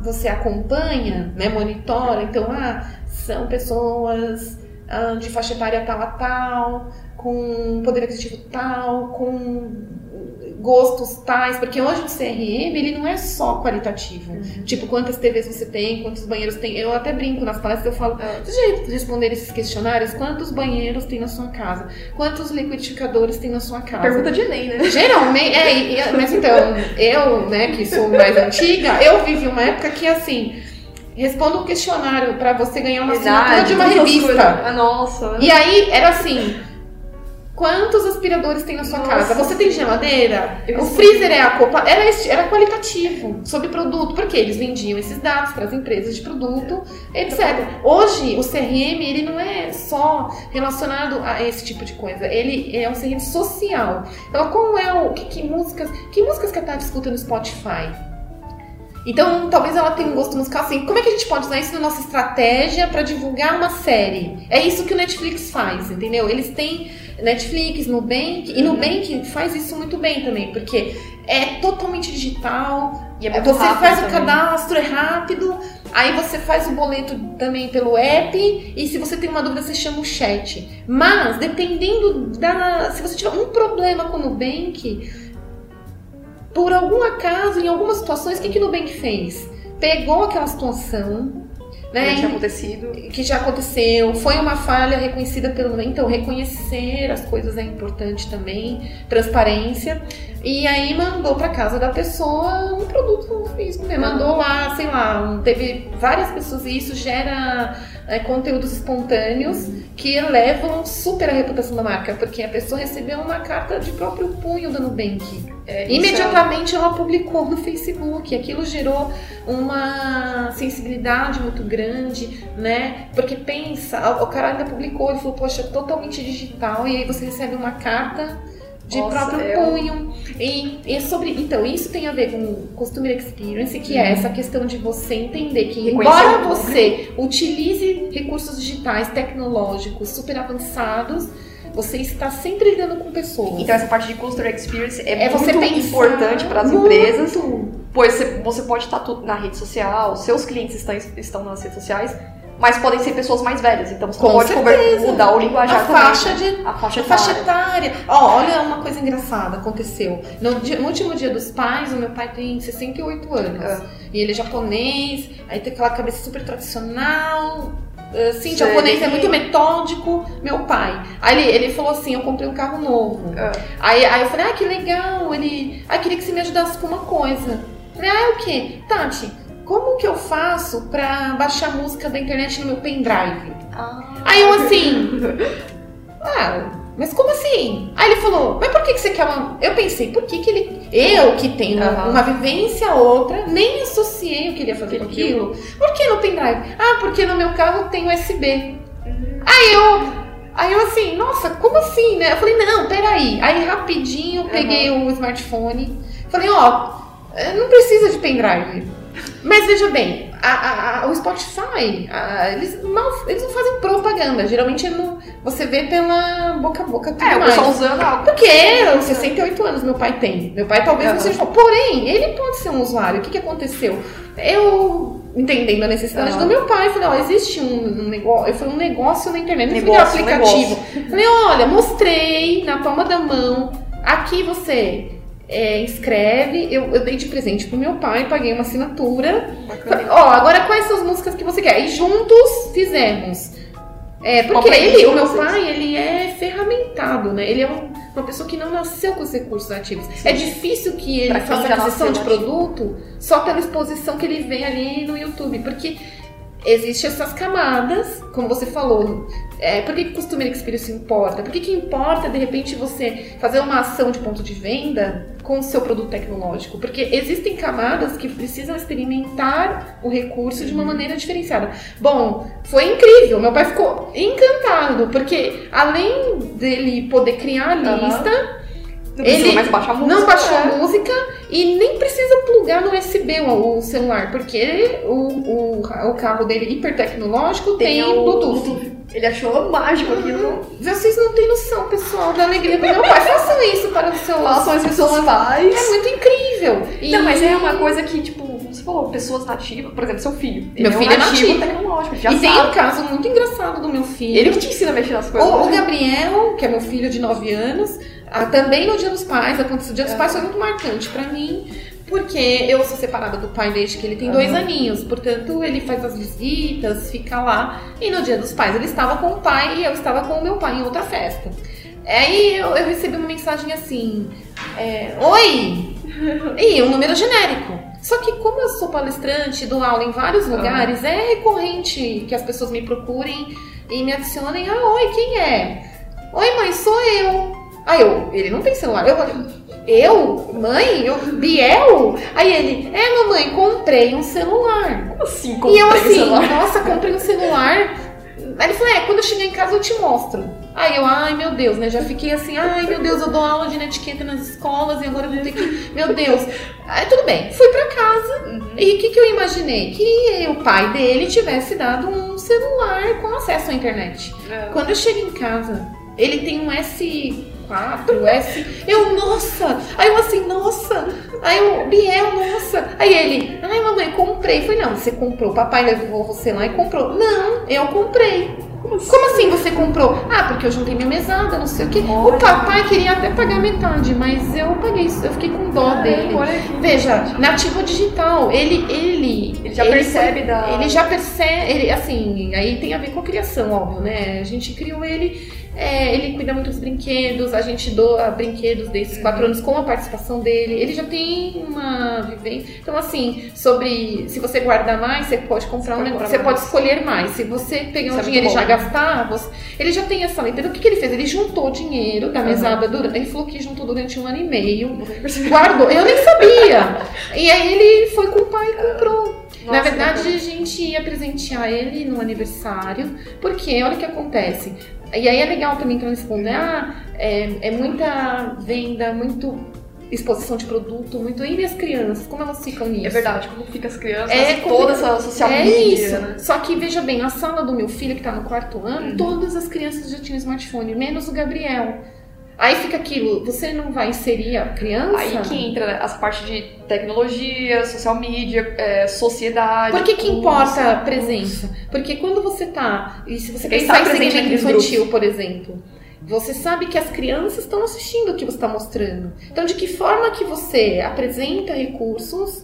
você acompanha, né, monitora, então, ah, são pessoas ah, de faixa etária tal a tal, com poder aquisitivo tal, com gostos tais, porque hoje o CRM, ele não é só qualitativo. Uhum. Tipo, quantas TVs você tem, quantos banheiros tem. Eu até brinco nas palestras, eu falo, É. você já responder esses questionários? Quantos banheiros tem na sua casa? Quantos liquidificadores tem na sua casa? Pergunta de Enem, né? Geralmente, é, mas então, eu, né, que sou mais antiga, eu vivi uma época que, assim, responda um questionário pra você ganhar uma assinatura de uma revista. coisas. Ah, nossa. E aí, era assim, quantos aspiradores tem na sua Nossa. casa? Você tem geladeira? Eu o freezer é acoplado? Era, esse- era qualitativo, sobre produto, porque eles vendiam esses dados para as empresas de produto, etc. Hoje, o CRM, ele não é só relacionado a esse tipo de coisa, ele é um CRM social. Então, como é o... Que, que músicas... Que músicas que a Tati escuta no Spotify? Então, talvez ela tenha um gosto musical assim. Como é que a gente pode usar isso na nossa estratégia para divulgar uma série? É isso que o Netflix faz, entendeu? Eles têm Netflix, Nubank, e Nubank faz isso muito bem também, porque é totalmente digital. E é você faz o também. cadastro, é rápido. Aí você faz o boleto também pelo app. E se você tem uma dúvida, você chama o chat. Mas, dependendo da. Se você tiver um problema com o Nubank, por algum acaso, em algumas situações, o que, que o Nubank fez? Pegou aquela situação, né? Tinha acontecido. que já aconteceu, foi uma falha reconhecida pelo. Então, reconhecer as coisas é importante também, transparência. E aí mandou para casa da pessoa um produto físico, né? Mandou lá, sei lá, teve várias pessoas e isso gera é, conteúdos espontâneos que elevam super a reputação da marca, porque a pessoa recebeu uma carta de próprio punho da Nubank. É, isso Imediatamente ela publicou no Facebook. Aquilo gerou uma sensibilidade muito grande, né? Porque pensa, o cara ainda publicou, ele falou, poxa, totalmente digital, e aí você recebe uma carta de Nossa, próprio eu- punho. E, e sobre, então, isso tem a ver com Customer Experience, que é essa questão de você entender que, Uhum. Embora você utilize recursos digitais, tecnológicos, super avançados, você está sempre lidando com pessoas. Então essa parte de Customer Experience é, é muito importante para as empresas, pois você, pode estar tudo na rede social, seus clientes estão, estão nas redes sociais, mas podem ser pessoas mais velhas, então você Com pode certeza. mudar o linguajar A também. faixa de a faixa A faixa etária. Ó, olha uma coisa engraçada aconteceu. No, dia- no último dia dos pais, o meu pai tem 68 anos. Ah. E ele é japonês, aí tem aquela cabeça super tradicional. Assim, Sei. japonês é muito metódico, meu pai. Aí ele, ele falou assim: Eu comprei um carro novo. Ah. Aí, aí eu falei: Ah, que legal. Ele, ah, queria que você me ajudasse com uma coisa. Eu Falei: Ah, é o quê? Tati, como que eu faço pra baixar música da internet no meu pendrive? Ah. Aí eu assim. Ah, mas como assim? Aí ele falou, mas por que, que você quer uma. Eu pensei, por que, que ele. Eu que tenho Aham. uma vivência outra, nem associei o que ele ia fazer com aquilo. Por que no pendrive? Ah, porque no meu carro tem USB. Aí eu. Aí eu assim, nossa, como assim, né? Eu falei, não, peraí. Aí rapidinho eu peguei o smartphone. Falei, ó, eh, não precisa de pendrive. Mas veja bem, a- a- o Spotify, a- eles, mal, eles não fazem propaganda. Geralmente não, você vê pela boca a boca tudo É, mais. pessoal usando algo. Porque eu, 68 anos meu pai tem. Meu pai talvez não seja. Porém, ele pode ser um usuário. O que, que aconteceu? Eu, entendendo a necessidade Aham. do meu pai, falei, ó, existe um, um negócio. Eu falei, um negócio na internet, não foi um Negócio, aplicativo. Falei, olha, mostrei na palma da mão. Aqui você é, inscreve. Eu, eu dei de presente pro meu pai, paguei uma assinatura. Bacana. Ó, agora quais são as músicas que você quer? E juntos fizemos. É, porque ele, o meu pai, ele é ferramentado, né? Ele é um- uma pessoa que não nasceu com os recursos ativos. Sim. É difícil que ele faça aquisição de produto só pela exposição que ele vê ali no YouTube. Porque existem essas camadas, como você falou. É, por que que Customer Experience importa? Por que, que importa, de repente, você fazer uma ação de ponto de venda com o seu produto tecnológico? Porque existem camadas que precisam experimentar o recurso de uma maneira diferenciada. Bom, foi incrível. Meu pai ficou encantado, porque além dele poder criar a lista, precisa ele mais baixar música. não baixou é. música e nem precisa plugar no USB o, o celular, porque o, o, o carro dele hipertecnológico tem, o Bluetooth. Ele achou mágico aquilo. Vocês não têm noção, pessoal, da alegria do meu pai. Façam isso para os seus. Façam as pessoas É pais. muito incrível. E- Não, mas é uma coisa que, tipo, como você falou, pessoas nativas, por exemplo, seu filho. Ele Meu é filho é nativo nativo. tecnológico, já E tem sabe. um caso muito engraçado do meu filho. Ele que te ensina a mexer nas coisas. O, o né? Gabriel, que é meu filho de 9 anos, ah, também no Dia dos Pais, aconteceu o Dia dos É. Pais foi muito marcante pra mim, porque eu sou separada do pai desde que ele tem dois Aham. aninhos, portanto ele faz as visitas, fica lá, e no Dia dos Pais ele estava com o pai e eu estava com o meu pai em outra festa. Aí eu, eu recebi uma mensagem assim: é, Oi! (laughs) E um número genérico. Só que como eu sou palestrante, dou aula em vários lugares, é recorrente que as pessoas me procurem e me adicionem. Ah, oi, quem é? Oi, mãe, sou eu. Aí eu, ele não tem celular. Eu, eu? Mãe? Eu, Biel? Aí ele, é, mamãe, comprei um celular. Como assim? e eu comprei assim, celular? nossa, comprei um celular. Aí ele falou, é, quando eu chegar em casa eu te mostro. Aí eu, ai meu Deus, né? Já fiquei assim, ai meu Deus, eu dou aula de netiqueta nas escolas e agora eu vou ter que. Meu Deus. Aí tudo bem, fui pra casa Uhum. e o que, que eu imaginei? Que o pai dele tivesse dado um celular com acesso à internet. É. Quando eu chego em casa, ele tem um S4, S. Eu, nossa! Aí eu assim, nossa! Aí eu, Biel, nossa! Aí ele, ai mamãe, comprei. Eu falei, não, você comprou. Papai levou você lá e comprou. Não, eu comprei. Como assim você comprou? Ah, porque eu juntei minha mesada, não sei o quê. O Olha. papai queria até pagar metade, mas eu paguei isso, eu fiquei com dó dele. Veja, nativo digital, ele, ele, Ele já percebe foi- da- ele já percebe, ele, assim, aí tem a ver com a criação, óbvio, né? A gente criou ele, é, ele cuida muito dos brinquedos, a gente doa brinquedos desses quatro anos com a participação dele, ele já tem uma vivência. Então, assim, sobre se você guardar mais, você pode comprar Você um negócio, você mais. pode escolher mais. Se você pegar é dinheiro e já gastar, você- ele já tem essa leitura. O que, que ele fez? Ele juntou dinheiro da mesada durante. Ele falou que juntou durante um ano e meio. Guardou, eu nem sabia. (laughs) E aí ele foi com o pai e comprou. Na verdade, a gente ia presentear ele no aniversário, porque olha o que acontece. E aí é legal também que ela responde, ah, é, é muita venda, muito exposição de produto, muito. E as crianças, como elas ficam nisso? É verdade, como fica as crianças, É toda complicado. essa social é media, isso. né? Só que veja bem, a sala do meu filho, que tá no quarto ano, Uhum. todas as crianças já tinham smartphone, menos o Gabriel. Aí fica aquilo, você não vai inserir a criança? Aí que entra né, essa parte de tecnologia, social media, é, sociedade. Por que, que importa a presença? Porque quando você tá. E se você pensar em segmento infantil, por exemplo, você sabe que as crianças estão assistindo o que você está mostrando. Então, de que forma que você apresenta recursos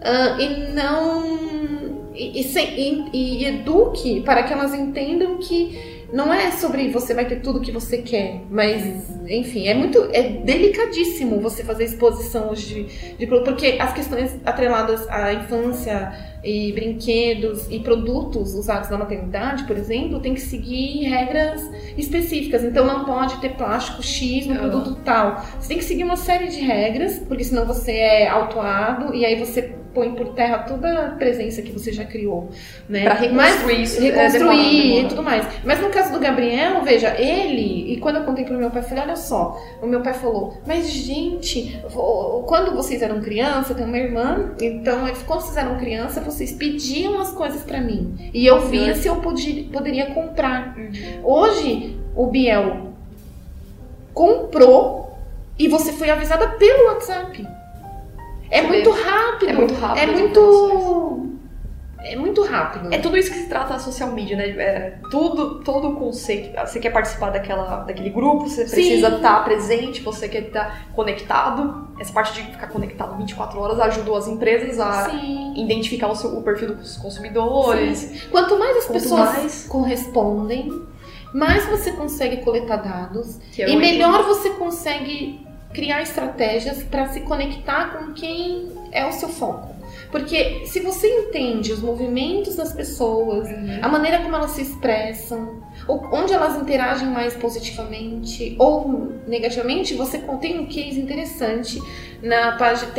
ah, e não. E, e, e- e eduque para que elas entendam que não é sobre você vai ter tudo que você quer, mas enfim, é muito é delicadíssimo você fazer exposição hoje de, de porque as questões atreladas à infância e brinquedos e produtos usados na maternidade, por exemplo, tem que seguir regras específicas. Então não pode ter plástico X no Aham. produto tal. Você tem que seguir uma série de regras, porque senão você é autuado e aí você põe por terra toda a presença que você já criou, né? Pra Mas reconstruir isso. é, reconstruir demora, e tudo mais. Mas no caso do Gabriel, veja, ele, e quando eu contei pro meu pai, eu falei, olha só, o meu pai falou, mas gente, quando vocês eram criança, eu tenho uma irmã, então quando vocês eram criança, vocês pediam as coisas pra mim. E eu via se eu podia, poderia comprar. Uhum. Hoje, o Biel comprou e você foi avisada pelo WhatsApp. É Você muito rápido. É muito rápido. É muito. É muito rápido. É tudo isso que se trata a social media, né? É tudo, todo o conceito. Você quer participar daquela, daquele grupo, você Sim. precisa estar presente, você quer estar conectado. Essa parte de ficar conectado 24 horas ajudou as empresas a Sim. Identificar o, seu, o perfil dos consumidores. Quanto mais as Quanto pessoas mais- correspondem, mais você consegue coletar dados é e melhor você consegue criar estratégias para se conectar com quem é o seu foco. Porque se você entende os movimentos das pessoas, Uhum. a maneira como elas se expressam, onde elas interagem mais positivamente ou negativamente, você tem um case interessante na página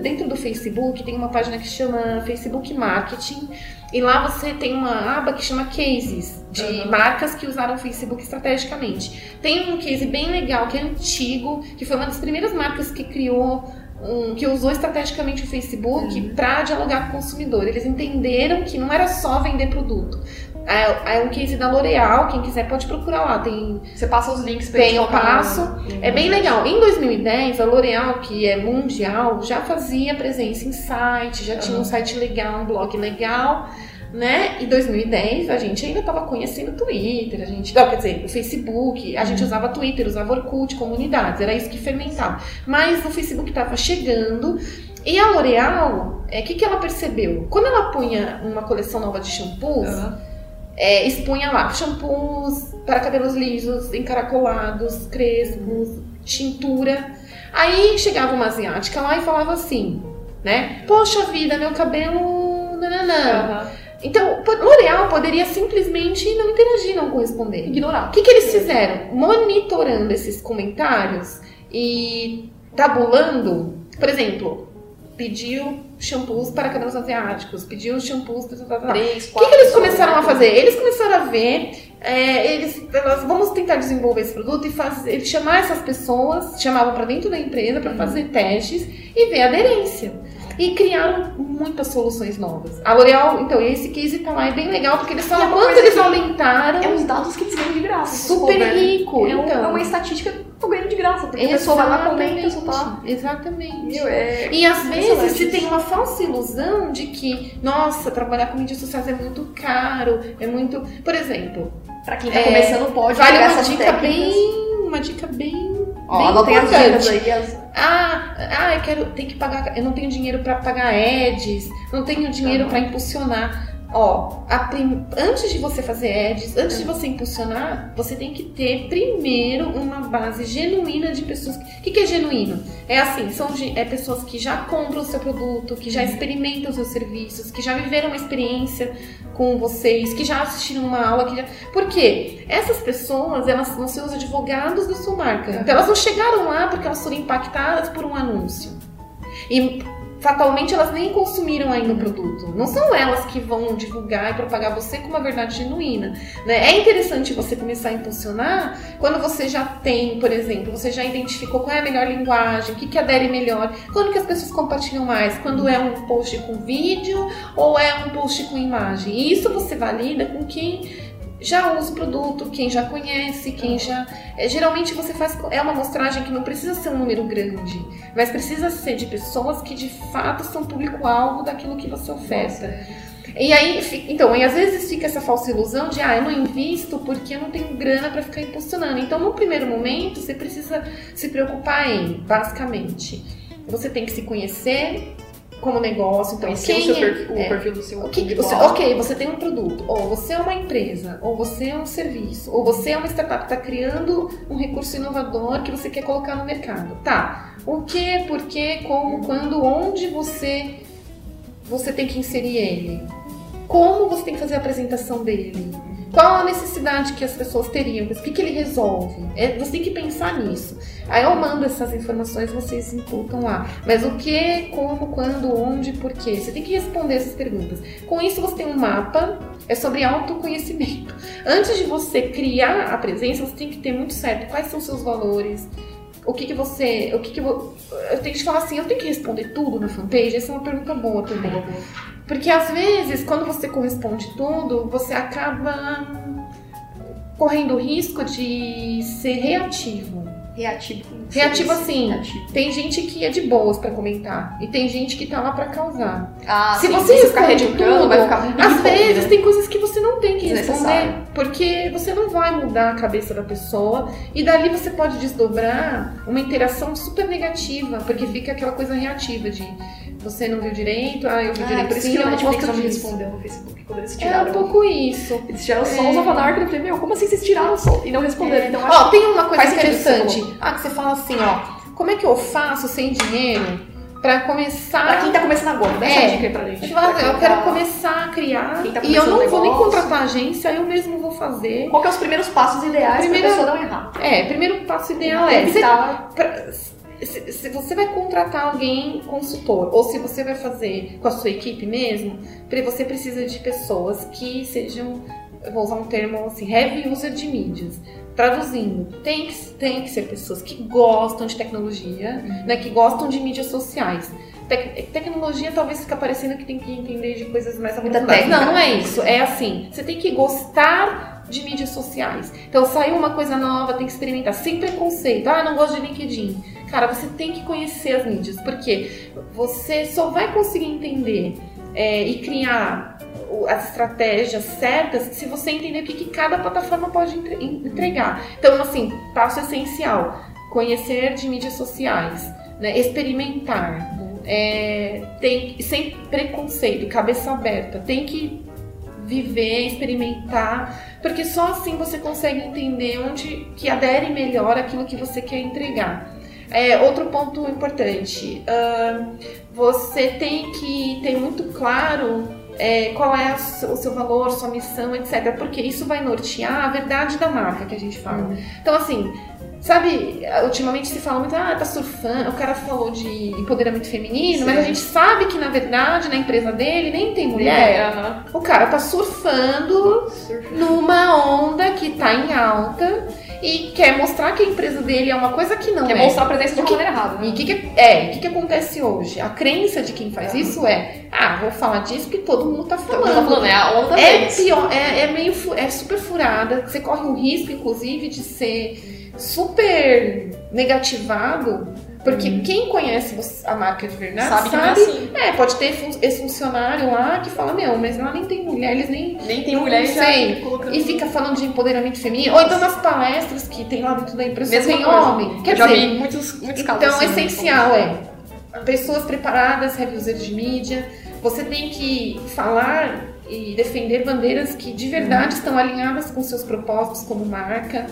dentro do Facebook tem uma página que chama Facebook Marketing e lá você tem uma aba que chama cases de Uhum. marcas que usaram o Facebook estrategicamente. Tem um case bem legal que é antigo, que foi uma das primeiras marcas que criou um- que usou estrategicamente o Facebook Uhum. para dialogar com o consumidor. Eles entenderam que não era só vender produto. É, é um case da L'Oréal, quem quiser pode procurar lá. Tem, Você passa os links pra Tem, eu passo. no- é bem legal. Em 2010, a L'Oréal, que é mundial, já fazia presença em site, já tinha um site legal, um blog legal. Né? Em 2010, a gente ainda estava conhecendo o Twitter, a gente, não, quer dizer, o Facebook, a gente usava Twitter, usava Orkut, comunidades, era isso que fermentava. Mas o Facebook estava chegando e a L'Oréal, o é, que, que ela percebeu? Quando ela punha uma coleção nova de shampoos, Aham. é, expunha lá shampoos para cabelos lisos, encaracolados, crespos, tintura. Aí chegava uma asiática lá e falava assim, né? Poxa vida, meu cabelo. Nananã. Aham. Então, L'Oréal poderia simplesmente não interagir, não corresponder. Ignorar. O que, que eles fizeram? Monitorando esses comentários e tabulando, por exemplo, pediu shampoos para cabelos asiáticos, pediu shampoos. Tá, tá, tá, tá. Três, O que, quatro. que eles começaram a fazer? Eles começaram a ver, é, eles, elas, vamos tentar desenvolver esse produto e fazer, chamar essas pessoas, chamavam para dentro da empresa para fazer testes e ver aderência. E criaram muitas soluções novas. A L'Oréal, então, esse case tá lá, é bem legal, porque eles é falam uma quanto eles aumentaram. É uns dados que eles ganham de graça. super rico. É, um- então. é uma estatística que eu tô ganhando de graça. Porque a pessoa vai lá, comenta, só tá. Exatamente. Meu, é... E às vezes se tem uma falsa ilusão de que, nossa, trabalhar com mídias sociais é muito caro, é muito. Por exemplo, Pra quem tá É, começando pode vale pegar uma essas dica técnicas. bem. Uma dica bem. Ó, bem anotem as dicas aí. As... Ah, ah, eu quero, tem que pagar, eu não tenho dinheiro pra pagar ads, não tenho dinheiro pra impulsionar. Ó, prim- antes de você fazer ads, antes de você impulsionar, você tem que ter primeiro uma base genuína de pessoas. O que, que é genuíno? É assim, são é pessoas que já compram o seu produto, que já experimentam os seus serviços, que já viveram uma experiência com vocês, que já assistiram uma aula, que já... Por quê? Essas pessoas, elas vão ser os advogados da sua marca. Então elas não chegaram lá porque elas foram impactadas por um anúncio. E fatalmente elas nem consumiram ainda o produto. Não são elas que vão divulgar e propagar você com uma verdade genuína. Né? É interessante você começar a impulsionar quando você já tem, por exemplo, você já identificou qual é a melhor linguagem, o que, que adere melhor, quando que as pessoas compartilham mais, quando é um post com vídeo ou é um post com imagem. E isso você valida com quem já usa o produto, quem já conhece, quem já. É, geralmente você faz. É uma amostragem que não precisa ser um número grande, mas precisa ser de pessoas que de fato são público-alvo daquilo que você oferta. Nossa. E aí, então, e às vezes fica essa falsa ilusão de, ah, eu não invisto porque eu não tenho grana para ficar impulsionando. Então, no primeiro momento, você precisa se preocupar em, basicamente, você tem que se conhecer, como negócio. Então, Conhecer quem o, seu é, perfil, é, o perfil do seu que, você, Ok, você tem um produto, ou você é uma empresa, ou você é um serviço, ou você é uma startup que está criando um recurso inovador que você quer colocar no mercado. Tá. O que, por que, como, quando, onde você, você tem que inserir ele? Como você tem que fazer a apresentação dele? Qual a necessidade que as pessoas teriam? O que, que ele resolve? É, você tem que pensar nisso. Aí eu mando essas informações, vocês imputam lá. Mas o que, como, quando, onde, por quê? Você tem que responder essas perguntas. Com isso, você tem um mapa, é sobre autoconhecimento. Antes de você criar a presença, você tem que ter muito certo quais são seus valores, o que, que você. O que, que eu, eu tenho que falar assim, eu tenho que responder tudo na fanpage? Essa é uma pergunta boa também. Porque às vezes, quando você corresponde tudo, você acaba correndo o risco de ser reativo. Reativo. Reativo assim, reativo. tem gente que é de boas para comentar e tem gente que tá lá para causar. Ah, se sim, você ficar tudo, vai ficar muito às vezes né? tem coisas que você não tem que responder, porque você não vai mudar a cabeça da pessoa e dali você pode desdobrar uma interação super negativa, porque fica aquela coisa reativa de você não viu direito, ah, eu vi Ah, direito por isso sim, que eu o não gosto não me disso. respondeu no Facebook quando eles É tiraram. um pouco isso. Eles tiraram É. os Avanark e eu falei, meu, como assim vocês tiraram só e não responderam? É. Então acho Ó, tem uma coisa você interessante. Ah, que você fala assim, ó. Como é que eu faço sem dinheiro pra começar. Pra quem tá começando agora, dá É. essa dica aí pra gente. Pra eu quero tá- começar a criar tá e eu não vou nem contratar agência, eu mesmo vou fazer. Qual que é os primeiros passos ideais Primeira- pra pessoa não errar? É, primeiro passo ideal é você, pra- se, se você vai contratar alguém consultor ou se você vai fazer com a sua equipe mesmo, você precisa de pessoas que sejam, vou usar um termo assim, heavy user de mídias. Traduzindo, tem que, tem que ser pessoas que gostam de tecnologia, né, que gostam de mídias sociais. Tec- tecnologia talvez fica parecendo que tem que entender de coisas mais técnica. Não, não é isso. É assim, você tem que gostar de mídias sociais. Então saiu uma coisa nova, tem que experimentar, sem preconceito. Ah, não gosto de LinkedIn. Cara, você tem que conhecer as mídias, porque você só vai conseguir entender é, e criar as estratégias certas se você entender o que, que cada plataforma pode entre- entregar. Então, assim, passo essencial: conhecer de mídias sociais, né? experimentar, é, tem, sem preconceito, cabeça aberta, tem que viver, experimentar, porque só assim você consegue entender onde que adere melhor aquilo que você quer entregar. É, outro ponto importante, ahn, você tem que ter muito claro é, qual é o seu valor, sua missão, etc. Porque isso vai nortear a verdade da marca que a gente fala. Então, assim, sabe, ultimamente se fala muito, ah, tá surfando, o cara falou de empoderamento feminino, mas Sim. a gente sabe que, na verdade, na empresa dele nem tem mulher. aham. O cara tá surfando numa onda que tá em alta e quer mostrar que a empresa dele é uma coisa que não Quer é. mostrar a presença de uma que- maneira errada. né? E o que, que, é, o que, que acontece hoje? A crença de quem faz isso é, ah, vou falar disso todo mundo tá Todo mundo falando. tá falando, é a onda É deles. pior, é, é meio é super furada. Você corre o risco, inclusive, de ser super negativado. Porque quem conhece a marca de verdade Sabe sabe, que não é assim. é, pode ter esse funcionário lá que fala, meu, mas lá nem tem mulher, eles nem. Nem tem mulher e sei. colocando. E fica falando de empoderamento feminino. Ou então nas palestras que tem lá dentro da empresa, Mesma tem coisa. homem. Quer Eu já dizer, vi muitos, muitos casos então, assim. essencial é pessoas preparadas, revisores de mídia. Você tem que falar e defender bandeiras que de verdade estão alinhadas com seus propósitos como marca,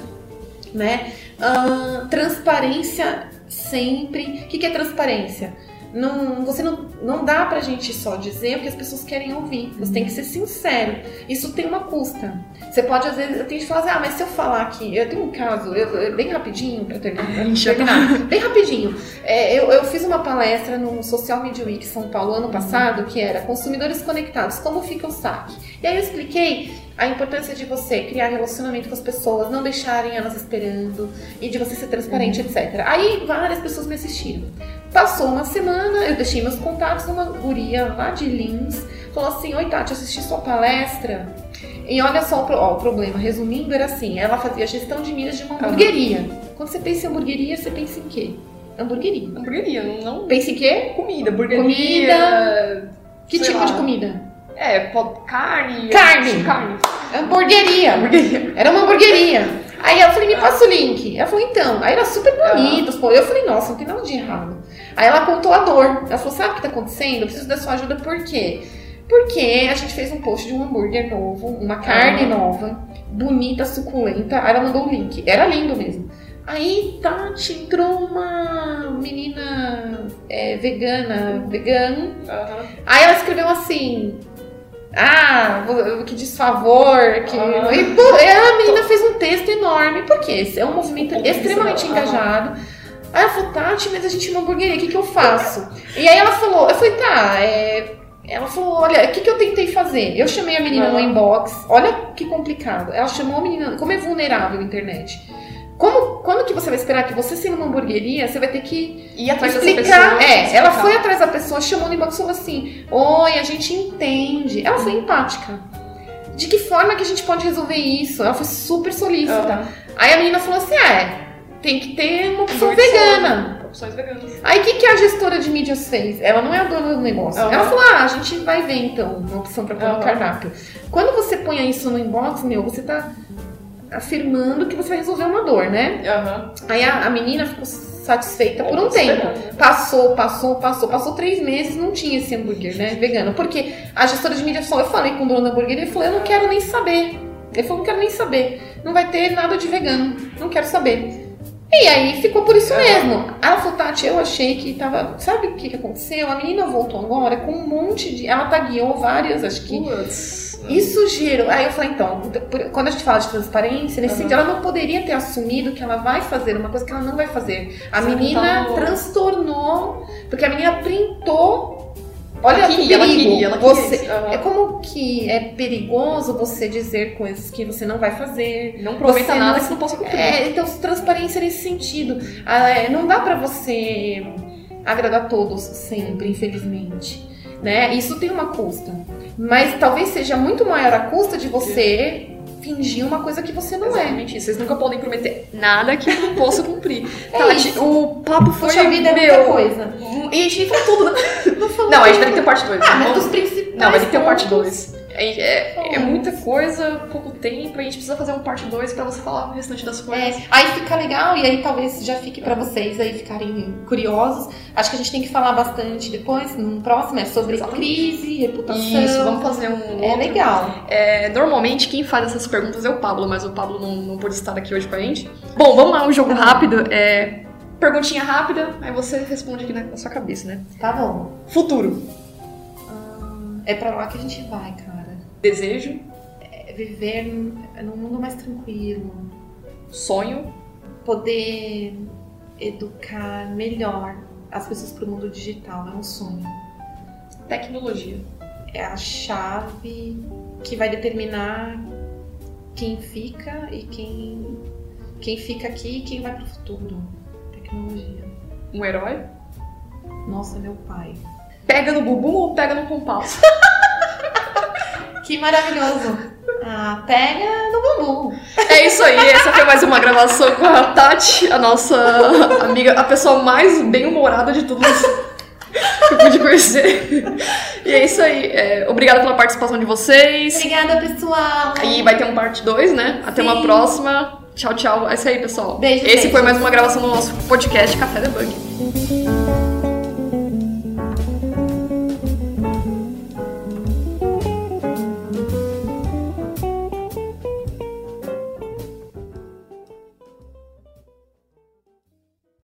né? Ahn, transparência sempre. O que, que é transparência? Não, você não, não dá pra gente só dizer o que as pessoas querem ouvir. Você tem que ser sincero. Isso tem uma custa. Você pode, às vezes, tem gente que fala assim, ah, mas se eu falar aqui, eu tenho um caso, eu, eu- bem rapidinho, pra terminar, pra terminar bem rapidinho. É, eu, eu fiz uma palestra no Social Media Week São Paulo ano passado, que era Consumidores Conectados, como fica o saque? E aí eu expliquei a importância de você criar relacionamento com as pessoas, não deixarem elas esperando, e de você ser transparente, etc. Aí várias pessoas me assistiram. Passou uma semana, eu deixei meus contatos, uma guria lá de Lins falou assim: Oi, Tati, assisti sua palestra. E olha só ó, o problema, resumindo, era assim: ela fazia gestão de milhas de uma hamburgueria. Quando você pensa em hamburgueria, você pensa em quê? Hamburgueria. Hamburgueria, não. Pensa em quê? Comida, hamburgueria. Que Sei tipo lá. de comida? É, pode... carne. Carne. Carne. Hamburgueria. Era uma hamburgueria. Aí eu falei, me passa o link. Ela falou, então. Aí era super bonito. Eu falei, nossa, não tem nada de errado. Aí ela contou a dor. Ela falou, sabe o que tá acontecendo? Eu preciso da sua ajuda, por quê? Porque a gente fez um post de um hambúrguer novo, uma carne nova, bonita, suculenta. Aí ela mandou o link. Era lindo mesmo. Aí, Tati, entrou uma menina é, vegana, vegano, Aham. Aí ela escreveu assim. Ah, que desfavor, que. Ah. (laughs) E, pô, a menina fez um texto enorme. Por quê? Esse é um movimento extremamente engajado. Aí ela falou, Tati, mas a gente é uma hamburgueria, o que, que eu faço? E aí ela falou, eu falei, tá, é. Ela falou, olha, o que, que eu tentei fazer? Eu chamei a menina no Ah. inbox, olha que complicado. Ela chamou a menina, como é vulnerável a internet. Como, quando que você vai esperar que você sendo uma hamburgueria, você vai ter que E atrás explicar. pessoa. é, explicar. ela foi atrás da pessoa, chamou no inbox e falou assim: Oi, a gente entende. Ela foi empática. De que forma que a gente pode resolver isso? Ela foi super solícita. Aham. Aí a menina falou assim: ah, é, tem que ter uma opção Hambúrguer vegana. Opções veganas. Aí o que, que a gestora de mídias fez? Ela não é a dona do negócio. Aham. Ela falou: ah, a gente vai ver então uma opção pra pôr no Aham. cardápio. Quando você põe isso no inbox, meu, você tá afirmando que você vai resolver uma dor, né? Aham. Aí a, a menina ficou satisfeita por um tempo. Passou, passou, passou, passou três meses, não tinha esse hambúrguer, né? Vegano. Porque a gestora de mídia falou, eu falei com o dono da hamburgueria, ele falou, eu não quero nem saber. Ele falou, não quero nem saber. Não vai ter nada de vegano. Não quero saber. E aí ficou por isso Aham. mesmo. Aí ela falou, Tati, eu achei que tava. Sabe o que, que aconteceu? A menina voltou agora com um monte de. Ela tagueou várias, acho que. Putz. Isso gerou. Aí eu falei, então, quando a gente fala de transparência, nesse Aham. sentido, ela não poderia ter assumido que ela vai fazer uma coisa que ela não vai fazer. A Você menina não- transtornou, porque a menina printou. Olha Ela que queria, ela perigo. queria, ela queria você, isso. Aham. é como que é perigoso você dizer coisas que você não vai fazer. Não Você nada não- que não possa cumprir. É, então, transparência nesse sentido. Ah, é, não dá pra você agradar todos sempre, infelizmente. Né? Isso tem uma custa. Mas talvez seja muito maior a custa de você fingir uma coisa que você não é. Exatamente isso. Vocês nunca podem prometer nada que eu não possa cumprir. (laughs) É Tati, isso. o papo foi. Poxa vida, é meu, muita coisa. E a gente falou tudo, né? Não, Não, a gente vai ter parte 2. Ah, mas dos principais. Não, vai ter parte pontos. 2. É, é- é muita coisa, pouco tempo, a gente precisa fazer um parte 2 pra você falar o restante das coisas. É, aí fica legal e aí talvez já fique pra vocês aí ficarem curiosos. Acho que a gente tem que falar bastante depois, num próximo, é sobre Exatamente. crise, reputação. Isso, vamos fazer um É outro. legal. É, normalmente quem faz essas perguntas é o Pablo, mas o Pablo não, não pôde estar aqui hoje com a gente. Bom, vamos lá, um jogo rápido. É, perguntinha rápida, aí você responde aqui na, na sua cabeça, né? Tá bom. Futuro. É pra lá que a gente vai, cara. Desejo, É viver num mundo mais tranquilo. sonho, Poder educar melhor as pessoas pro mundo digital. É um sonho. tecnologia. É a chave que vai determinar quem fica e quem, quem fica aqui e quem vai pro futuro. Tecnologia. Um herói. Nossa, meu pai. Pega no bumbum ou pega no compasso? (laughs) Que maravilhoso. Ah, pega no bumbum. É isso aí, essa foi mais uma gravação com a Tati, a nossa amiga, a pessoa mais bem-humorada de todos que eu pude conhecer. E é isso aí. É, obrigada pela participação de vocês. Obrigada, pessoal. E vai ter um parte 2, né? Até uma Sim. próxima. Tchau, tchau. É isso aí, pessoal. Beijo, Esse beijo. foi mais uma gravação do nosso podcast Café Debug.